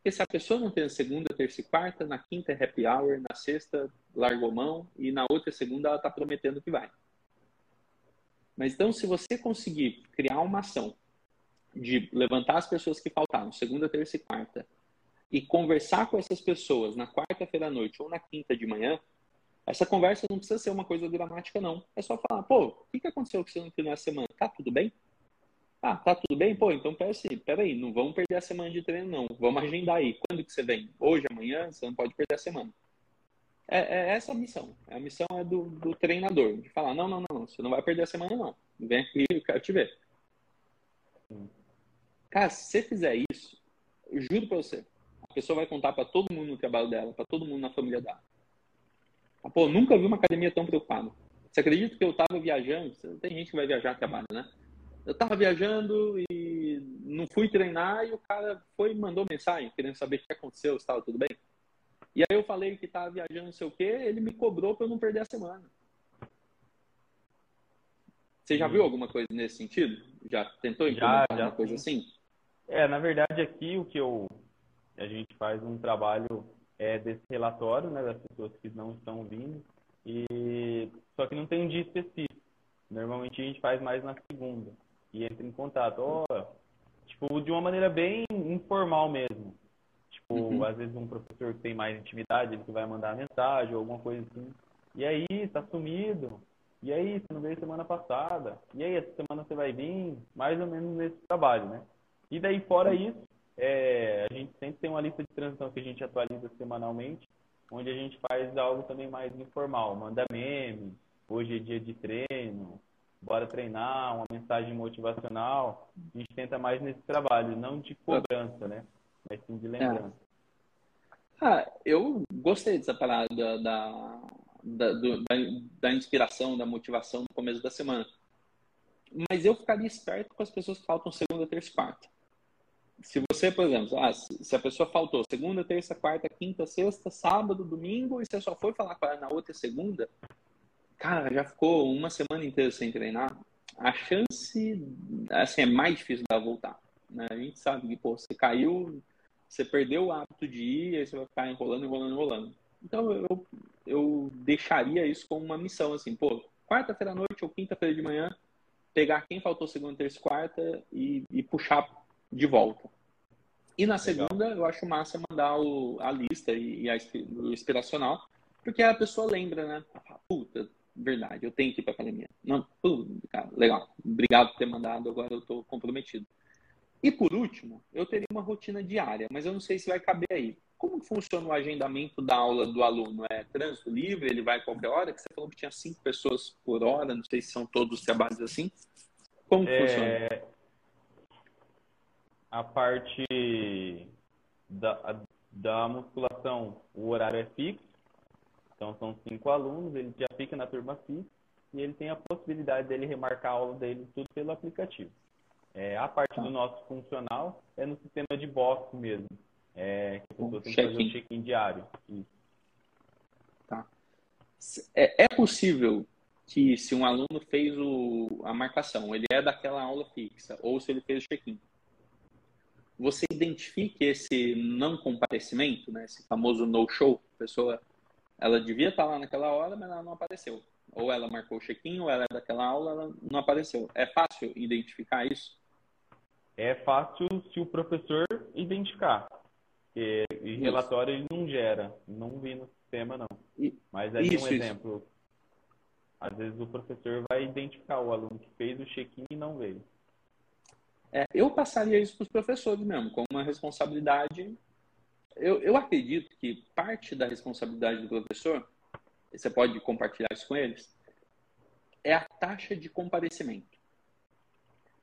[SPEAKER 1] Porque se a pessoa não tem a segunda, terça e quarta, na quinta é happy hour, na sexta largou mão e na outra segunda ela está prometendo que vai. Mas então, se você conseguir criar uma ação de levantar as pessoas que faltaram, segunda, terça e quarta, e conversar com essas pessoas na quarta-feira à noite ou na quinta de manhã, essa conversa não precisa ser uma coisa dramática, não. É só falar, pô, o que, aconteceu com você no final da semana? Tá tudo bem? Ah, tá tudo bem? Pô, então pera assim, peraí, não vamos perder a semana de treino, não. Vamos agendar aí. Quando que você vem? Hoje, amanhã? Você não pode perder a semana. É, é essa a missão. A missão é do, do treinador, de falar, não, não, não, você não vai perder a semana, não. Vem aqui, eu quero te ver. Cara, se você fizer isso, eu juro pra você, a pessoa vai contar para todo mundo no trabalho dela, para todo mundo na família dela. Pô, nunca vi uma academia tão preocupada. Você acredita que eu tava viajando? Tem gente que vai viajar a trabalho, né? Eu tava viajando e não fui treinar e o cara foi e mandou mensagem querendo saber o que aconteceu, se estava tudo bem. E aí eu falei que tava viajando, não sei o quê, ele me cobrou para eu não perder a semana. Você já viu alguma coisa nesse sentido? Já tentou implementar já, já. alguma coisa assim?
[SPEAKER 2] É, na verdade aqui o que eu a gente faz um trabalho é, desse relatório, né, das pessoas que não estão vindo e só que não tem um dia específico. Normalmente a gente faz mais na segunda e entra em contato, ó, oh, tipo de uma maneira bem informal mesmo. Tipo, uhum. às vezes um professor que tem mais intimidade, ele que vai mandar mensagem ou alguma coisa assim. E aí, tá sumido? E aí, você não veio semana passada? E aí, essa semana você vai vir? Mais ou menos nesse trabalho, né? E daí, fora isso, é, a gente sempre tem uma lista de transição que a gente atualiza semanalmente, onde a gente faz algo também mais informal. Manda meme, hoje é dia de treino, bora treinar, uma mensagem motivacional. A gente tenta mais nesse trabalho, não de cobrança, né? Mas sim de lembrança.
[SPEAKER 1] É. Ah, eu gostei dessa parada da, da, do, da, da, inspiração, da motivação no começo da semana. Mas eu ficaria esperto com as pessoas que faltam segunda, terça e quarta. Se você, por exemplo, ah, se a pessoa faltou segunda, terça, quarta, quinta, sexta, sábado, domingo, e você só foi falar com ela na outra segunda, cara, já ficou uma semana inteira sem treinar, a chance, assim, é mais difícil dela voltar. Né? A gente sabe que, pô, você caiu, você perdeu o hábito de ir, aí você vai ficar enrolando, enrolando, enrolando. Então, eu, eu deixaria isso como uma missão, assim, pô, quarta-feira à noite ou quinta-feira de manhã, pegar quem faltou segunda, terça quarta e, e puxar de volta. E na segunda, Legal. eu acho massa mandar o, a lista e, e a, o inspiracional, porque a pessoa lembra, né? Puta, verdade, eu tenho que ir pra academia. Não, cara, legal. Obrigado por ter mandado, agora eu tô comprometido. E por último, eu teria uma rotina diária, mas eu não sei se vai caber aí. Como funciona o agendamento da aula do aluno? É trânsito livre? Ele vai a qualquer hora? Que você falou que tinha cinco pessoas por hora, não sei se são todos os trabalhos assim. Como é... funciona?
[SPEAKER 2] A parte da, da musculação, o horário é fixo. Então são cinco alunos, ele já fica na turma fixa e ele tem a possibilidade dele remarcar a aula dele tudo pelo aplicativo. É, a parte do nosso funcional é no sistema de box mesmo. É, que a pessoa tem que fazer o check-in diário. Isso.
[SPEAKER 1] Tá. É, é, possível que se um aluno fez o, a marcação, ele é daquela aula fixa, ou se ele fez o check-in, você identifique esse não comparecimento, né, esse famoso no-show, pessoa ela devia estar lá naquela hora, mas ela não apareceu. Ou ela marcou o check-in, ou ela é daquela aula, ela não apareceu. É fácil identificar isso?
[SPEAKER 2] É fácil se o professor identificar. E, e relatório ele não gera, não vi no sistema não. Mas aí isso, um exemplo. Isso. Às vezes o professor vai identificar o aluno que fez o check-in e não veio.
[SPEAKER 1] É, eu passaria isso para os professores mesmo, como uma responsabilidade. Eu, eu acredito que parte da responsabilidade do professor, você pode compartilhar isso com eles, é a taxa de comparecimento.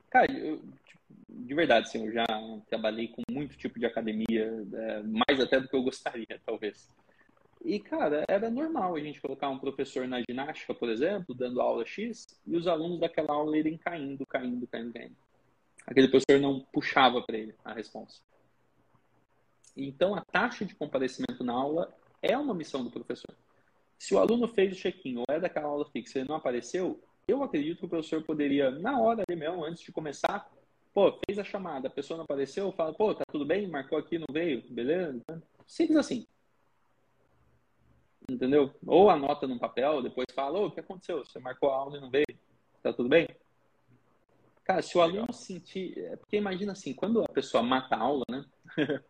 [SPEAKER 1] Cara, eu, tipo, de verdade, assim, eu já trabalhei com muito tipo de academia, é, mais até do que eu gostaria, talvez. E, cara, era normal a gente colocar um professor na ginástica, por exemplo, dando aula X, e os alunos daquela aula irem caindo, caindo, caindo, caindo aquele professor não puxava para ele a resposta. Então, a taxa de comparecimento na aula é uma missão do professor. Se o aluno fez o check-in ou é daquela aula fixa e não apareceu, eu acredito que o professor poderia, na hora ali mesmo, antes de começar, pô, fez a chamada, a pessoa não apareceu, fala, pô, tá tudo bem? Marcou aqui, não veio? Beleza? Simples assim. Entendeu? Ou anota num papel, depois fala, ô, o que aconteceu? Você marcou a aula e não veio? Tá tudo bem? Cara, se o Legal. aluno sentir. É, porque imagina assim, quando a pessoa mata a aula, né?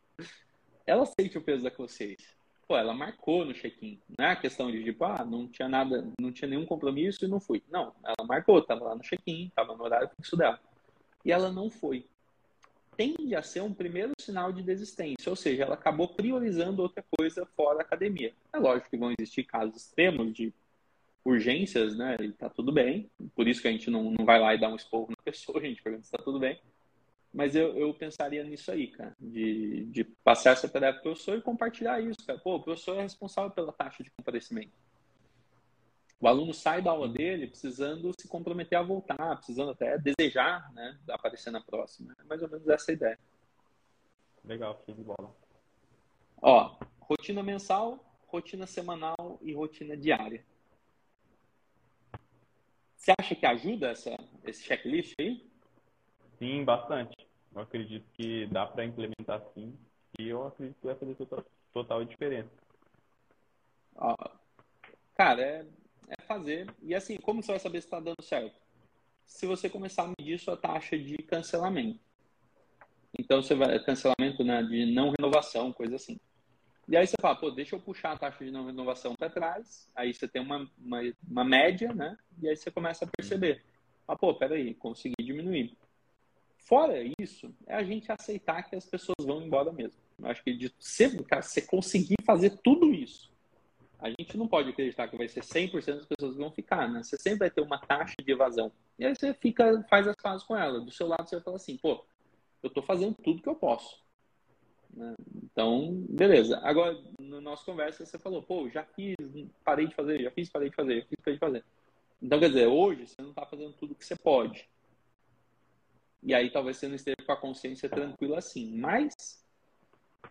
[SPEAKER 1] ela sente o peso da consciência. Pô, ela marcou no check-in. Não é a questão de tipo, ah, não tinha nada, não tinha nenhum compromisso e não fui. Não, ela marcou, tava lá no check-in, tava no horário fixo dela. e ela não foi. Tende a ser um primeiro sinal de desistência, ou seja, ela acabou priorizando outra coisa fora da academia. É lógico que vão existir casos extremos de urgências, né? E tá tudo bem. Por isso que a gente não, não vai lá e dar um esporro na pessoa, a gente pergunta se tá tudo bem. Mas eu, eu pensaria nisso aí, cara, de, de passar essa tarefa para o professor e compartilhar isso, cara. Pô, o professor é responsável pela taxa de comparecimento. O aluno sai da aula dele precisando se comprometer a voltar, precisando até desejar né, aparecer na próxima. É mais ou menos essa a ideia.
[SPEAKER 2] Legal, show de bola.
[SPEAKER 1] Ó, rotina mensal, rotina semanal e rotina diária. Você acha que ajuda essa, esse checklist aí?
[SPEAKER 2] Sim, bastante. Eu acredito que dá para implementar sim. E eu acredito que vai fazer total, total diferença.
[SPEAKER 1] Cara, é, é fazer. E assim, como você vai saber se está dando certo? Se você começar a medir sua taxa de cancelamento. Então, você vai, cancelamento né, de não renovação, coisa assim. E aí você fala, pô, deixa eu puxar a taxa de não renovação para trás. Aí você tem uma, uma, uma, média, né? E aí você começa a perceber. Ah, pô, peraí, consegui diminuir. Fora isso, é a gente aceitar que as pessoas vão embora mesmo. Eu acho que de sempre, cara, você conseguir fazer tudo isso, a gente não pode acreditar que vai ser 100% das pessoas que vão ficar, né? Você sempre vai ter uma taxa de evasão. E aí você fica, faz as pazes com ela. Do seu lado você vai falar assim, pô, eu tô fazendo tudo que eu posso. Né? Então, beleza. Agora, na nossa conversa, você falou, pô, já fiz, parei de fazer, já fiz, parei de fazer, já fiz, parei de fazer. Então, quer dizer, hoje você não está fazendo tudo que você pode. E aí talvez você não esteja com a consciência tranquila assim. Mas,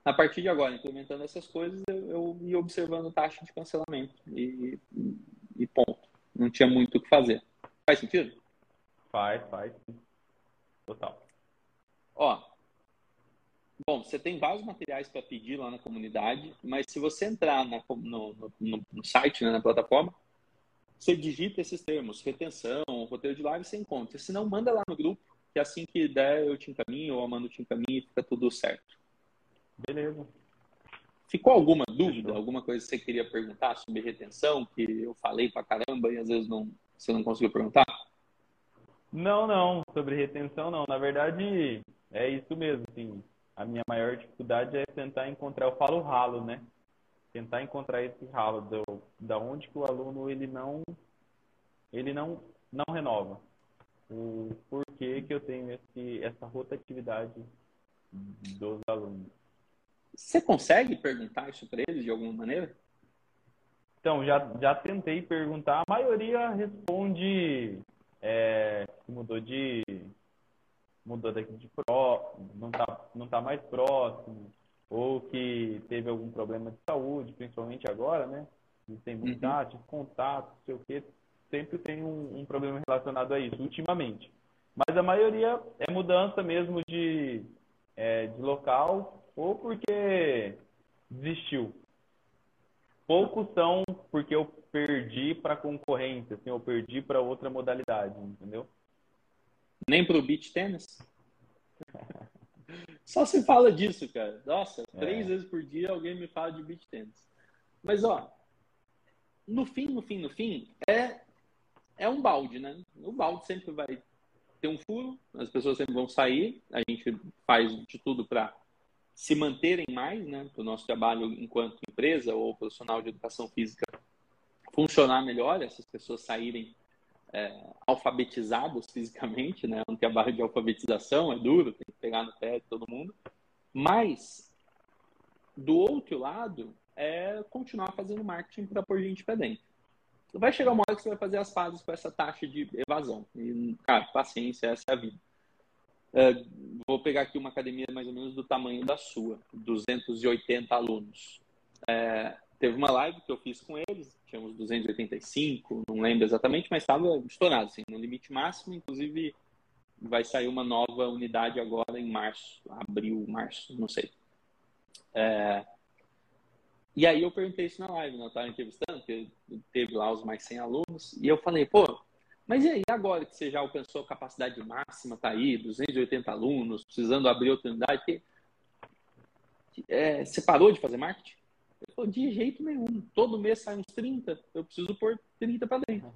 [SPEAKER 1] a partir de agora, implementando essas coisas, eu, eu ia observando taxa de cancelamento. E, e, e ponto. Não tinha muito o que fazer. Faz sentido?
[SPEAKER 2] Faz, faz. Total.
[SPEAKER 1] Ó, Bom, você tem vários materiais para pedir lá na comunidade, mas se você entrar na, no, no, no, site, né, na plataforma, você digita esses termos, retenção, roteiro de live, você encontra. Se não, manda lá no grupo, que assim que der eu te encaminho, ou a Amanda te encaminho e fica tudo certo.
[SPEAKER 2] Beleza.
[SPEAKER 1] Ficou alguma dúvida, alguma coisa que você queria perguntar sobre retenção, que eu falei pra caramba e às vezes não, você não conseguiu perguntar?
[SPEAKER 2] Não, não, sobre retenção não. Na verdade, é isso mesmo, assim a minha maior dificuldade é tentar encontrar, eu falo ralo, né? Tentar encontrar esse ralo do, da onde que o aluno ele não ele não não renova. O porquê que eu tenho esse, essa rotatividade dos alunos.
[SPEAKER 1] Você consegue perguntar isso para eles de alguma maneira?
[SPEAKER 2] Então, já, já tentei perguntar. A maioria responde é, que mudou de mudou daqui de pró, não tá, não tá mais próximo, ou que teve algum problema de saúde, principalmente agora, né? Tem imunidade, uhum. contato, não sei o quê, sempre tem um, um, problema relacionado a isso, ultimamente. Mas a maioria é mudança mesmo de, é, de local, ou porque desistiu. Poucos são porque eu perdi para concorrência, assim, eu perdi para outra modalidade, entendeu?
[SPEAKER 1] Nem pro beach tênis? Só se fala disso, cara. Nossa, é. três vezes por dia alguém me fala de beach tênis. Mas, ó, no fim, no fim, no fim, é, é um balde, né? O balde sempre vai ter um furo, as pessoas sempre vão sair, a gente faz de tudo para se manterem mais, né? Para o nosso trabalho enquanto empresa ou profissional de educação física funcionar melhor, essas pessoas saírem é, alfabetizados fisicamente, né? Um trabalho de alfabetização é duro, tem que pegar no pé de todo mundo. Mas, do outro lado, é continuar fazendo marketing para pôr gente para dentro. Vai chegar uma hora que você vai fazer as pazes com essa taxa de evasão. E, cara, paciência, essa é a vida. É, vou pegar aqui uma academia mais ou menos do tamanho da sua, 280 alunos. É, teve uma live que eu fiz com eles, tínhamos 285, não lembro exatamente, mas estava estourado, assim, no limite máximo. Inclusive, vai sair uma nova unidade agora em março, abril, março, não sei. É... E aí eu perguntei isso na live, né? eu estava entrevistando, porque teve lá os mais 100 alunos, e eu falei, pô, mas e aí, agora que você já alcançou a capacidade máxima, tá aí, 280 alunos, precisando abrir outra unidade, que... é, você parou de fazer marketing? Ele falou, de jeito nenhum. Todo mês sai uns 30, eu preciso pôr 30 para dentro.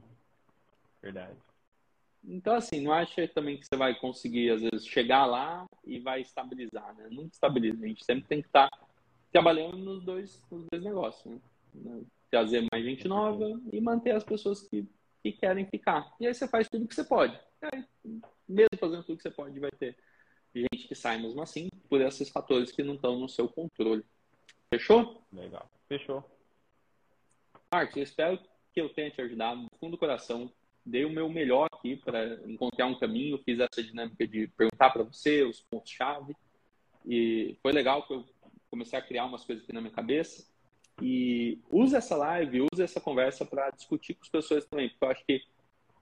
[SPEAKER 2] Verdade.
[SPEAKER 1] Então, assim, não acha também que você vai conseguir, às vezes, chegar lá e vai estabilizar, né? Nunca estabiliza. A gente sempre tem que estar tá trabalhando nos dois, nos dois negócios, né? Trazer mais gente nova e manter as pessoas que, que querem ficar. E aí você faz tudo que você pode. Aí, mesmo fazendo tudo que você pode, vai ter gente que sai mesmo assim, por esses fatores que não estão no seu controle. Fechou?
[SPEAKER 2] Legal. Fechou.
[SPEAKER 1] Marcos, eu espero que eu tenha te ajudado do fundo do coração dei o meu melhor aqui para encontrar um caminho, fiz essa dinâmica de perguntar para você os pontos-chave. E foi legal que eu comecei a criar umas coisas aqui na minha cabeça. E use essa live, use essa conversa para discutir com as pessoas também, porque eu acho que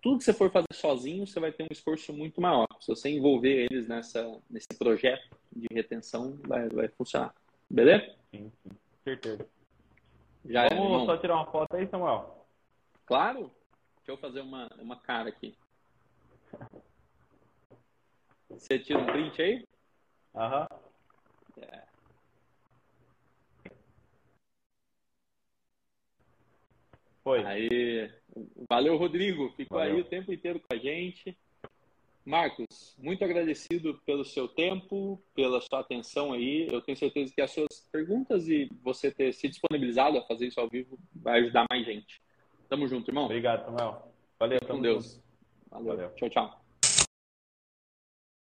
[SPEAKER 1] tudo que você for fazer sozinho, você vai ter um esforço muito maior. Se você envolver eles nessa, nesse projeto de retenção, vai, vai funcionar. Beleza?
[SPEAKER 2] Sim, sim. Certeza.
[SPEAKER 1] Já
[SPEAKER 2] Vamos é, só tirar uma foto aí, Samuel?
[SPEAKER 1] Claro. Deixa eu fazer uma, uma cara aqui. Você tira um print aí?
[SPEAKER 2] Aham. É. Foi.
[SPEAKER 1] Aí, valeu, Rodrigo. Ficou valeu. aí o tempo inteiro com a gente. Marcos, muito agradecido pelo seu tempo, pela sua atenção aí. Eu tenho certeza que as suas perguntas e você ter se disponibilizado a fazer isso ao vivo vai ajudar mais gente. Tamo junto, irmão.
[SPEAKER 2] Obrigado, Samuel. Valeu,
[SPEAKER 1] com Deus. Valeu. Valeu. Tchau, tchau.